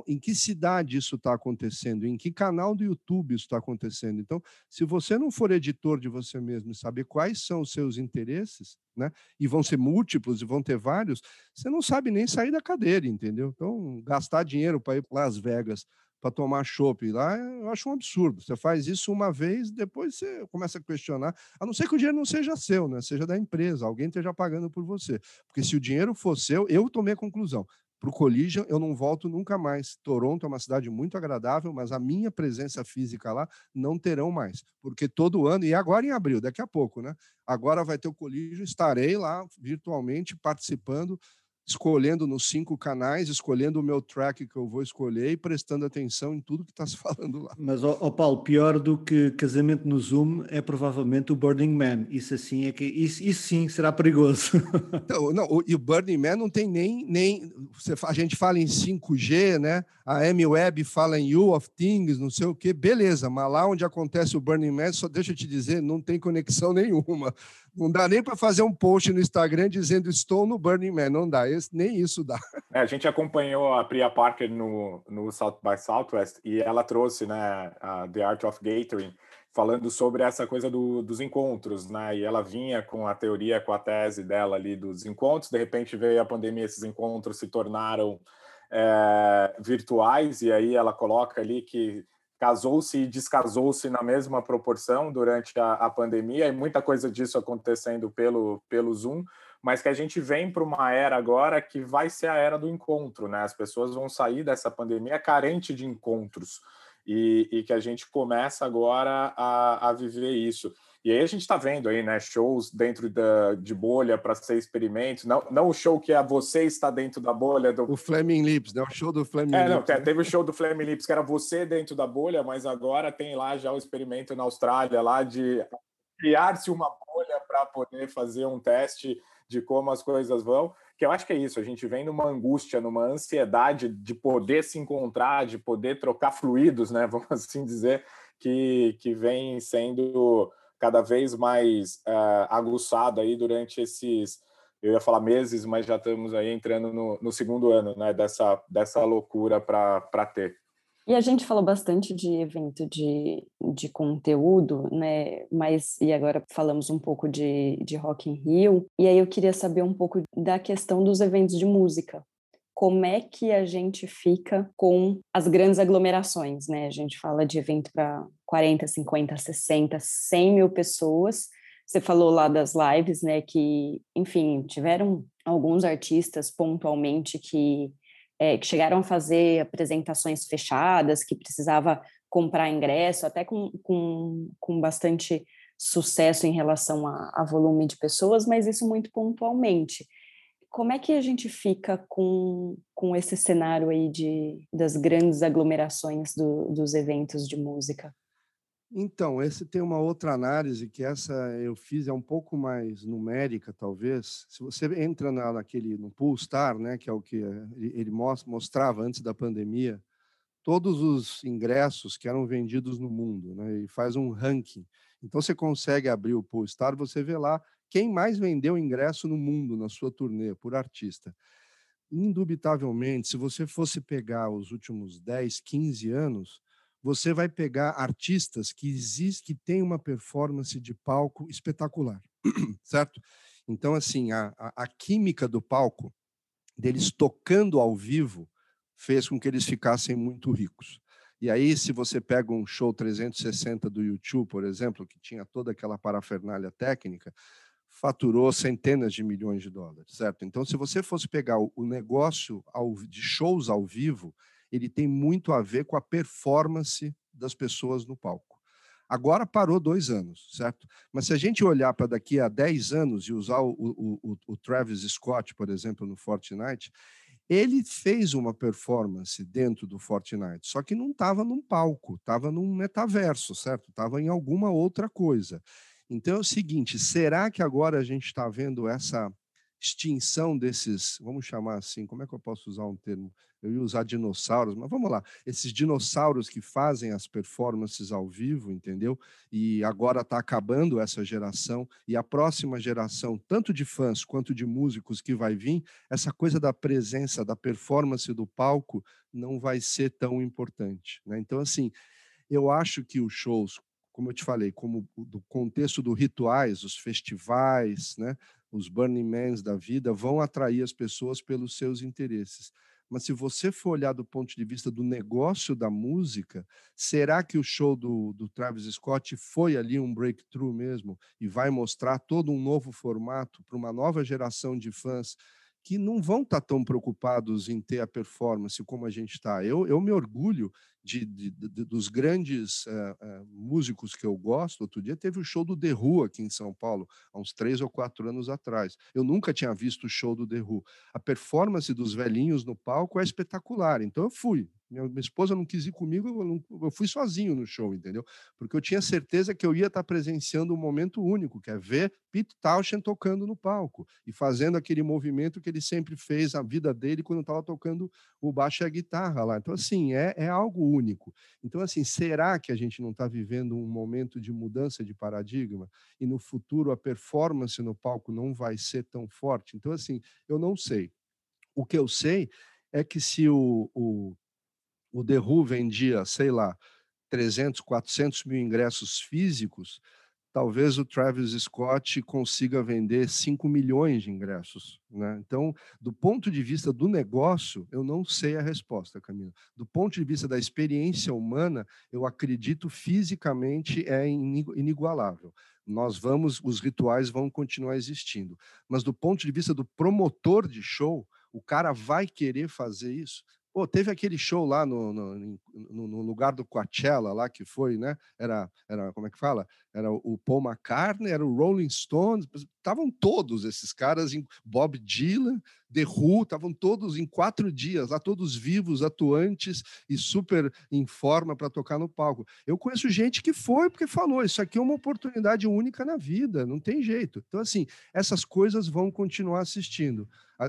em que cidade isso está acontecendo, em que canal do YouTube isso está acontecendo. Então, se você não for editor de você mesmo e saber quais são os seus interesses, né, e vão ser múltiplos e vão ter vários, você não sabe nem sair da cadeira, entendeu? Então, gastar dinheiro para ir para Las Vegas para tomar chopp lá, eu acho um absurdo. Você faz isso uma vez, depois você começa a questionar, a não ser que o dinheiro não seja seu, né? seja da empresa, alguém esteja pagando por você. Porque se o dinheiro for seu, eu tomei a conclusão para o Collision, eu não volto nunca mais. Toronto é uma cidade muito agradável, mas a minha presença física lá não terão mais, porque todo ano, e agora em abril, daqui a pouco, né? Agora vai ter o Collision, estarei lá virtualmente participando escolhendo nos cinco canais, escolhendo o meu track que eu vou escolher e prestando atenção em tudo que está se falando lá. Mas, oh, oh, Paulo, pior do que casamento no Zoom é provavelmente o Burning Man. Isso assim é que isso, isso sim será perigoso. Então, não, o, e o Burning Man não tem nem nem você, a gente fala em 5G, né? A M-Web fala em You of Things, não sei o quê, beleza, mas lá onde acontece o Burning Man, só deixa eu te dizer, não tem conexão nenhuma. Não dá nem para fazer um post no Instagram dizendo estou no Burning Man, não dá, esse, nem isso dá. É, a gente acompanhou a Priya Parker no, no South by Southwest e ela trouxe né, a The Art of Gathering, falando sobre essa coisa do, dos encontros, né? E ela vinha com a teoria, com a tese dela ali dos encontros, de repente veio a pandemia, esses encontros se tornaram é, virtuais, e aí ela coloca ali que casou-se e descasou-se na mesma proporção durante a, a, pandemia, e muita coisa disso acontecendo pelo, pelo Zoom, mas que a gente vem para uma era agora que vai ser a era do encontro, né? As pessoas vão sair dessa pandemia carente de encontros, e, e que a gente começa agora a, a viver isso. E aí a gente está vendo aí, né, shows dentro da, de bolha para ser experimentos, não, não o show que é você está dentro da bolha do... O Flaming Lips, né? O show do Flaming é, Lips. Não, né? teve o show do Flaming Lips, que era você dentro da bolha, mas agora tem lá já o experimento na Austrália lá de criar-se uma bolha para poder fazer um teste de como as coisas vão, que eu acho que é isso, a gente vem numa angústia, numa ansiedade de poder se encontrar, de poder trocar fluidos, né, vamos assim dizer, que, que vem sendo cada vez mais uh, aguçado aí durante esses, eu ia falar meses, mas já estamos aí entrando no, no segundo ano, né, dessa, dessa loucura para ter. E a gente falou bastante de evento de, de conteúdo, né? Mas e agora falamos um pouco de, de Rock in Rio. E aí eu queria saber um pouco da questão dos eventos de música. Como é que a gente fica com as grandes aglomerações, né? A gente fala de evento para 40, 50, 60, 100 mil pessoas. Você falou lá das lives, né? Que, enfim, tiveram alguns artistas pontualmente que é, que chegaram a fazer apresentações fechadas, que precisava comprar ingresso, até com, com, com bastante sucesso em relação a, a, volume de pessoas, mas isso muito pontualmente. Como é que a gente fica com, com esse cenário aí de, das grandes aglomerações do, dos eventos de música? Então, esse tem uma outra análise que essa eu fiz é um pouco mais numérica, talvez. Se você entra na, naquele no Poolstar, né, que é o que ele mostrava antes da pandemia, todos os ingressos que eram vendidos no mundo, né, e faz um ranking. Então você consegue abrir o Poolstar, você vê lá quem mais vendeu ingresso no mundo na sua turnê por artista. Indubitavelmente, se você fosse pegar os últimos 10, 15 anos, você vai pegar artistas que existem, que têm uma performance de palco espetacular, certo? Então, assim, a, a, a, química do palco, deles tocando ao vivo, fez com que eles ficassem muito ricos. E aí, se você pega um show 360 do YouTube, por exemplo, que tinha toda aquela parafernália técnica, faturou centenas de milhões de dólares, certo? Então, se você fosse pegar o, negócio de shows ao vivo, ele tem muito a ver com a performance das pessoas no palco. Agora parou dois anos, certo? Mas se a gente olhar para daqui a 10 anos e usar o, o, o Travis Scott, por exemplo, no Fortnite, ele fez uma performance dentro do Fortnite, só que não estava num palco, estava num metaverso, certo? Estava em alguma outra coisa. Então é o seguinte: será que agora a gente está vendo essa extinção desses, vamos chamar assim, como é que eu posso usar um termo? Eu ia usar dinossauros, mas vamos lá, esses dinossauros que fazem as performances ao vivo, entendeu? E agora está acabando essa geração, e a próxima geração, tanto de fãs quanto de músicos que vai vir, essa coisa da presença, da performance do palco, não vai ser tão importante. Né? Então, assim, eu acho que os shows, como eu te falei, como do contexto do rituais, os festivais, né? os Burning Mans da vida vão atrair as pessoas pelos seus interesses. Mas se você for olhar do ponto de vista do negócio da música, será que o show do, do Travis Scott foi ali um breakthrough mesmo e vai mostrar todo um novo formato para uma nova geração de fãs que não vão estar tá tão preocupados em ter a performance como a gente está. Eu, eu me orgulho de, de, de dos grandes uh, uh, músicos que eu gosto. Outro dia teve o show do The Who aqui em São Paulo, há uns três ou quatro anos atrás. Eu nunca tinha visto o show do The Who. A performance dos velhinhos no palco é espetacular, então eu fui. Minha, esposa não quis ir comigo, eu, não, eu, fui sozinho no show, entendeu? Porque eu tinha certeza que eu ia estar presenciando um momento único, que é ver Pete Townshend tocando no palco e fazendo aquele movimento que ele sempre fez a vida dele quando estava tocando o baixo e a guitarra lá. Então, assim, é, é algo único. Então, assim, será que a gente não está vivendo um momento de mudança de paradigma e no futuro a performance no palco não vai ser tão forte? Então, assim, eu não sei. O que eu sei é que se o, o o Who vendia, sei lá, 300, 400 mil ingressos físicos, talvez o Travis Scott consiga vender 5 milhões de ingressos. Né? Então, do ponto de vista do negócio, eu não sei a resposta, Camila. Do ponto de vista da experiência humana, eu acredito fisicamente é inigualável. Nós vamos, os rituais vão continuar existindo. Mas do ponto de vista do promotor de show, o cara vai querer fazer isso? Pô, teve aquele show lá no, no, no, no, lugar do Coachella lá que foi, né? Era, era como é que fala? Era o Paul McCartney, era o Rolling Stones, estavam todos esses caras, em Bob Dylan, The Who, estavam todos em quatro dias lá, todos vivos, atuantes e super em forma para tocar no palco. Eu conheço gente que foi porque falou: isso aqui é uma oportunidade única na vida, não tem jeito. Então, assim, essas coisas vão continuar assistindo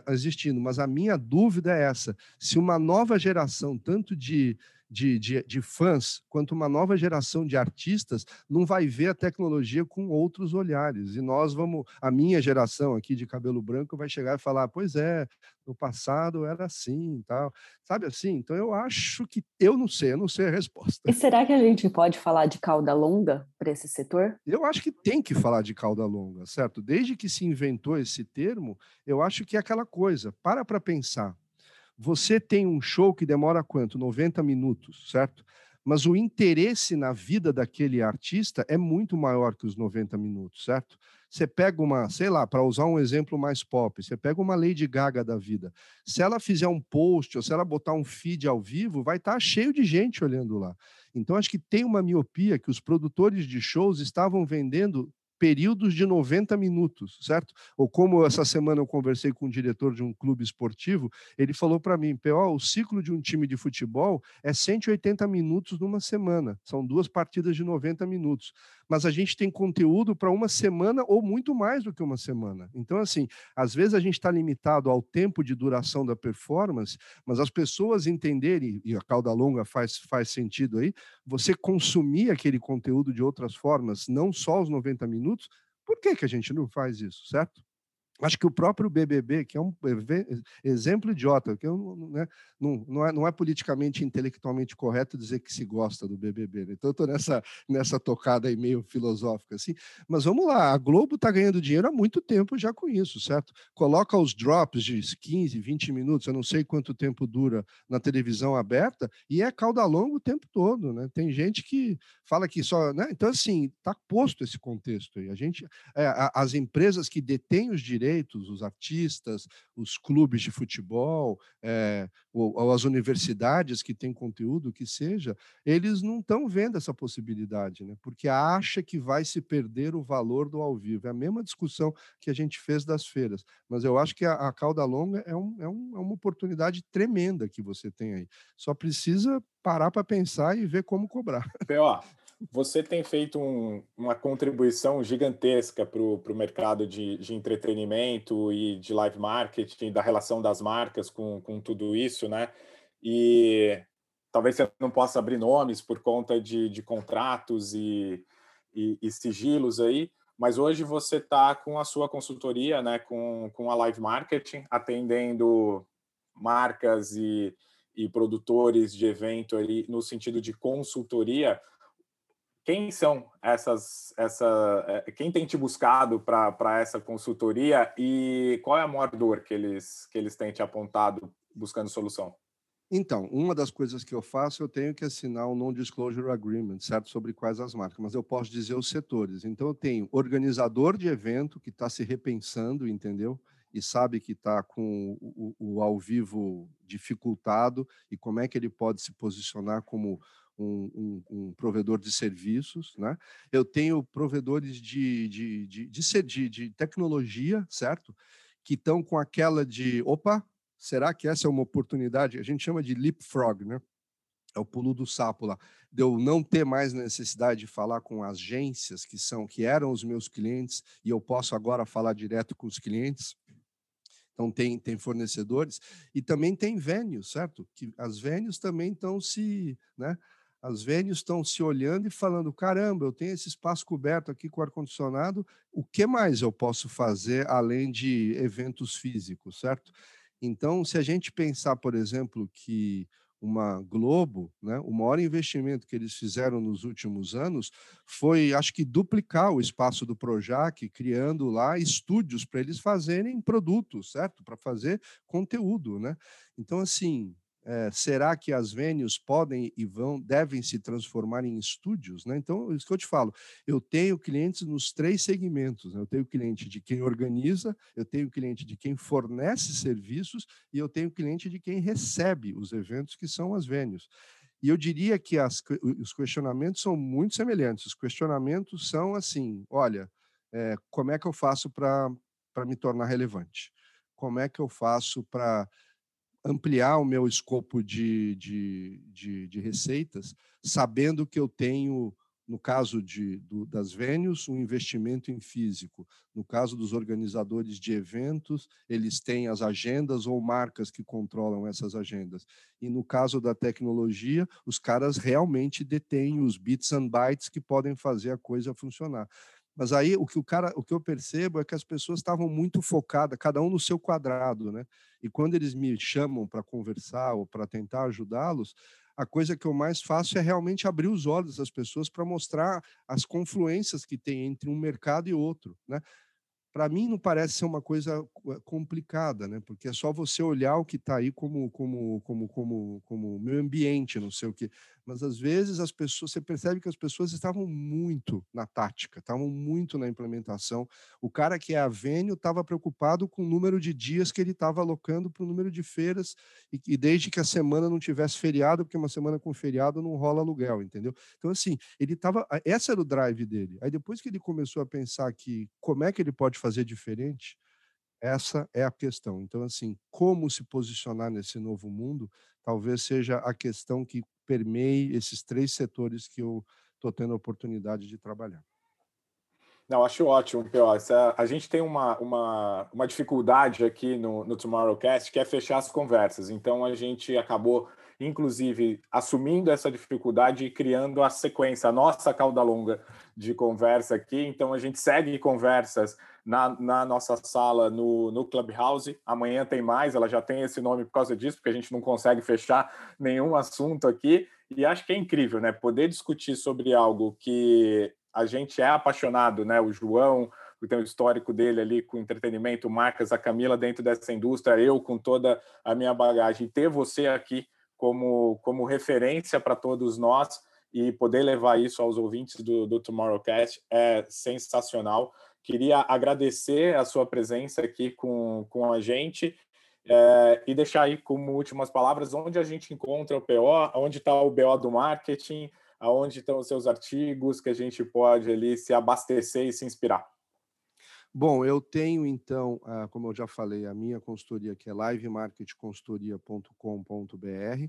existindo, mas a minha dúvida é essa: se uma nova geração, tanto de, de, de, de, fãs quanto uma nova geração de artistas, não vai ver a tecnologia com outros olhares. E nós vamos, a minha geração aqui de cabelo branco vai chegar e falar: pois é, no passado era assim tal. Sabe assim? Então eu acho que eu não sei, eu não sei a resposta. E será que a gente pode falar de cauda longa para esse setor? Eu acho que tem que falar de cauda longa, certo? Desde que se inventou esse termo, eu acho que é aquela coisa. Para para pensar. Você tem um show que demora quanto? 90 minutos, certo? Mas o interesse na vida daquele artista é muito maior que os 90 minutos, certo? Você pega uma, sei lá, para usar um exemplo mais pop, você pega uma Lady Gaga da vida. Se ela fizer um post ou se ela botar um feed ao vivo, vai estar tá cheio de gente olhando lá. Então, acho que tem uma miopia que os produtores de shows estavam vendendo períodos de 90 minutos, certo? Ou como essa semana eu conversei com um diretor de um clube esportivo, ele falou para mim, PO, o ciclo de um time de futebol é 180 minutos numa semana, são duas partidas de 90 minutos mas a gente tem conteúdo para uma semana ou muito mais do que uma semana. Então, assim, às vezes a gente está limitado ao tempo de duração da performance, mas as pessoas entenderem, e a cauda longa faz, faz sentido aí, você consumir aquele conteúdo de outras formas, não só os 90 minutos, por que, que a gente não faz isso, certo? Acho que o próprio BBB, que é um exemplo idiota, que eu, né, não, não, é, não é politicamente intelectualmente correto dizer que se gosta do BBB. Né? Então, estou nessa, nessa tocada aí meio filosófica. assim. Mas vamos lá, a Globo está ganhando dinheiro há muito tempo já com isso, certo? Coloca os drops de 15, 20 minutos, eu não sei quanto tempo dura na televisão aberta, e é cauda longa o tempo todo. Né? Tem gente que fala que só. Né? Então, assim, está posto esse contexto aí. A gente, é, as empresas que detêm os direitos direitos, os artistas, os clubes de futebol, é, ou, ou, as universidades que têm conteúdo, que seja, eles não estão vendo essa possibilidade, né? porque acha que vai se perder o valor do ao vivo. É a mesma discussão que a gente fez das feiras, mas eu acho que a, a cauda longa é, um, é, um, é uma oportunidade tremenda que você tem aí. Só precisa parar para pensar e ver como cobrar. P.O., você tem feito um, uma contribuição gigantesca para o mercado de, de, entretenimento e de live marketing, da relação das marcas com, com tudo isso, né? E talvez você não possa abrir nomes por conta de, de contratos e, e, e, sigilos aí, mas hoje você está com a sua consultoria, né? Com, com a live marketing, atendendo marcas e, e produtores de evento ali no sentido de consultoria quem são essas, essa, eh, quem tem te buscado para essa consultoria e qual é a maior dor que eles, que eles têm te apontado buscando solução? Então, uma das coisas que eu faço, eu tenho que assinar um Non-Disclosure Agreement, certo? Sobre quais as marcas, mas eu posso dizer os setores. Então, eu tenho organizador de evento que está se repensando, entendeu? E sabe que está com o, o, o ao vivo dificultado e como é que ele pode se posicionar como um, um, um, provedor de serviços, né? Eu tenho provedores de, de, de, de, de, de tecnologia, certo? Que estão com aquela de, opa, será que essa é uma oportunidade? A gente chama de leapfrog, né? É o pulo do sapo lá. De eu não ter mais necessidade de falar com agências que são que eram os meus clientes e eu posso agora falar direto com os clientes. Então tem, tem fornecedores e também tem venues, certo? Que as venues também estão se, né? As venues estão se olhando e falando: caramba, eu tenho esse espaço coberto aqui com ar-condicionado, o que mais eu posso fazer além de eventos físicos, certo? Então, se a gente pensar, por exemplo, que uma Globo, né, o maior investimento que eles fizeram nos últimos anos foi, acho que, duplicar o espaço do Projac, criando lá estúdios para eles fazerem produtos, certo? Para fazer conteúdo, né? Então, assim, é, será que as venues podem e vão devem se transformar em estúdios? Né? Então, isso que eu te falo, eu tenho clientes nos três segmentos. Né? Eu tenho cliente de quem organiza, eu tenho cliente de quem fornece serviços e eu tenho cliente de quem recebe os eventos, que são as venues. E eu diria que as, os questionamentos são muito semelhantes. Os questionamentos são assim: olha, é, como é que eu faço para me tornar relevante? Como é que eu faço para ampliar o meu escopo de, de, de, de receitas, sabendo que eu tenho no caso de, do, das venues, um investimento em físico. No caso dos organizadores de eventos, eles têm as agendas ou marcas que controlam essas agendas. E no caso da tecnologia, os caras realmente detêm os bits and bytes que podem fazer a coisa funcionar. Mas aí o que o cara, o que eu percebo é que as pessoas estavam muito focadas, cada um no seu quadrado, né? E quando eles me chamam para conversar ou para tentar ajudá-los, a coisa que eu mais faço é realmente abrir os olhos das pessoas para mostrar as confluências que tem entre um mercado e outro, né? Para mim não parece ser uma coisa eh, complicada, né? Porque é só você olhar o que está aí como como como como como meio ambiente, não sei o que mas às vezes as pessoas, você percebe que as pessoas estavam muito na tática, estavam muito na implementação. O cara que é avênio estava preocupado com o número de dias que ele estava alocando para o número de feiras, e, e, desde que a semana não tivesse feriado, porque uma semana com feriado não rola aluguel, entendeu? Então, assim, ele estava. Esse era o drive dele. Aí depois que ele começou a pensar que como é que ele pode fazer diferente, essa é a questão. Então, assim, como se posicionar nesse novo mundo, talvez seja a questão que permeie esses três setores que eu estou tendo a oportunidade de trabalhar. Não, acho ótimo. Essa, a gente tem uma, uma, uma dificuldade aqui no, no Tomorrowcast, que é fechar as conversas. Então, a gente acabou, inclusive, assumindo essa dificuldade e criando a sequência, a nossa cauda longa de conversa aqui. Então, a gente segue conversas na, na nossa sala no, no Clubhouse. Amanhã tem mais, ela já tem esse nome por causa disso, porque a gente não consegue fechar nenhum assunto aqui. E acho que é incrível, né? Poder discutir sobre algo que a gente é apaixonado, né? O João, tem o histórico dele ali com entretenimento, marcas, a Camila dentro dessa indústria, eu com toda a minha bagagem, ter você aqui como, como referência para todos nós e poder levar isso aos ouvintes do, do Tomorrowcast é sensacional. Queria agradecer a sua presença aqui com, com a gente é, e deixar aí como últimas palavras onde a gente encontra o PO, onde está o BO do marketing, aonde estão os seus artigos que a gente pode ali se abastecer e se inspirar. Bom, eu tenho então, como eu já falei, a minha consultoria que é livemarketconsultoria.com.br.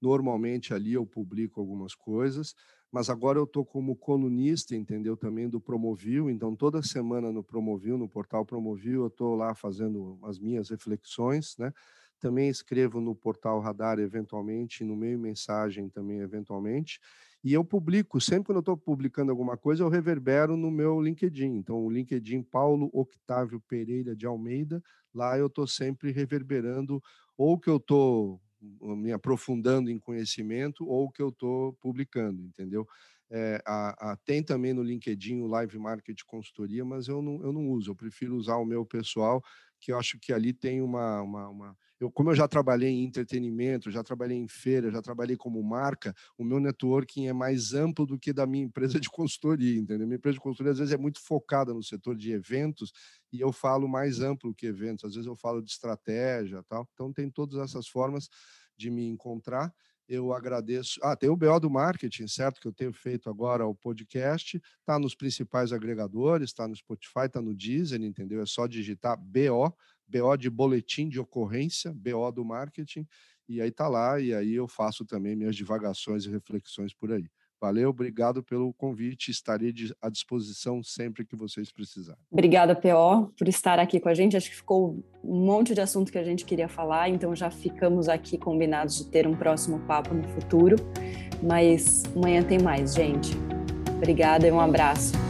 Normalmente ali eu publico algumas coisas mas agora eu estou como colunista, entendeu? Também do Promovil, então toda semana no Promovil, no portal Promovil, eu estou lá fazendo as minhas reflexões, né? Também escrevo no portal Radar eventualmente, no meio mensagem também eventualmente, e eu publico, sempre quando eu estou publicando alguma coisa, eu reverbero no meu LinkedIn. Então, o LinkedIn Paulo Octávio Pereira de Almeida, lá eu estou sempre reverberando ou que eu estou me aprofundando em conhecimento ou que eu estou publicando, entendeu? É, a, a, tem também no LinkedIn o Live Market Consultoria, mas eu não, eu não uso, eu prefiro usar o meu pessoal, que eu acho que ali tem uma, uma, uma eu, como eu já trabalhei em entretenimento, já trabalhei em feira, já trabalhei como marca, o meu networking é mais amplo do que da minha empresa de consultoria, entendeu? Minha empresa de consultoria às vezes é muito focada no setor de eventos e eu falo mais amplo que eventos. Às vezes eu falo de estratégia, tal. Então tem todas essas formas de me encontrar. Eu agradeço. Ah, tem o BO do marketing, certo? Que eu tenho feito agora o podcast. Está nos principais agregadores, está no Spotify, está no Deezer, entendeu? É só digitar BO BO de boletim de ocorrência, BO do marketing, e aí tá lá, e aí eu faço também minhas divagações e reflexões por aí. Valeu, obrigado pelo convite, estarei à disposição sempre que vocês precisarem. Obrigada, PO, por estar aqui com a gente. Acho que ficou um monte de assunto que a gente queria falar, então já ficamos aqui combinados de ter um próximo papo no futuro. Mas amanhã tem mais, gente. Obrigada e um abraço.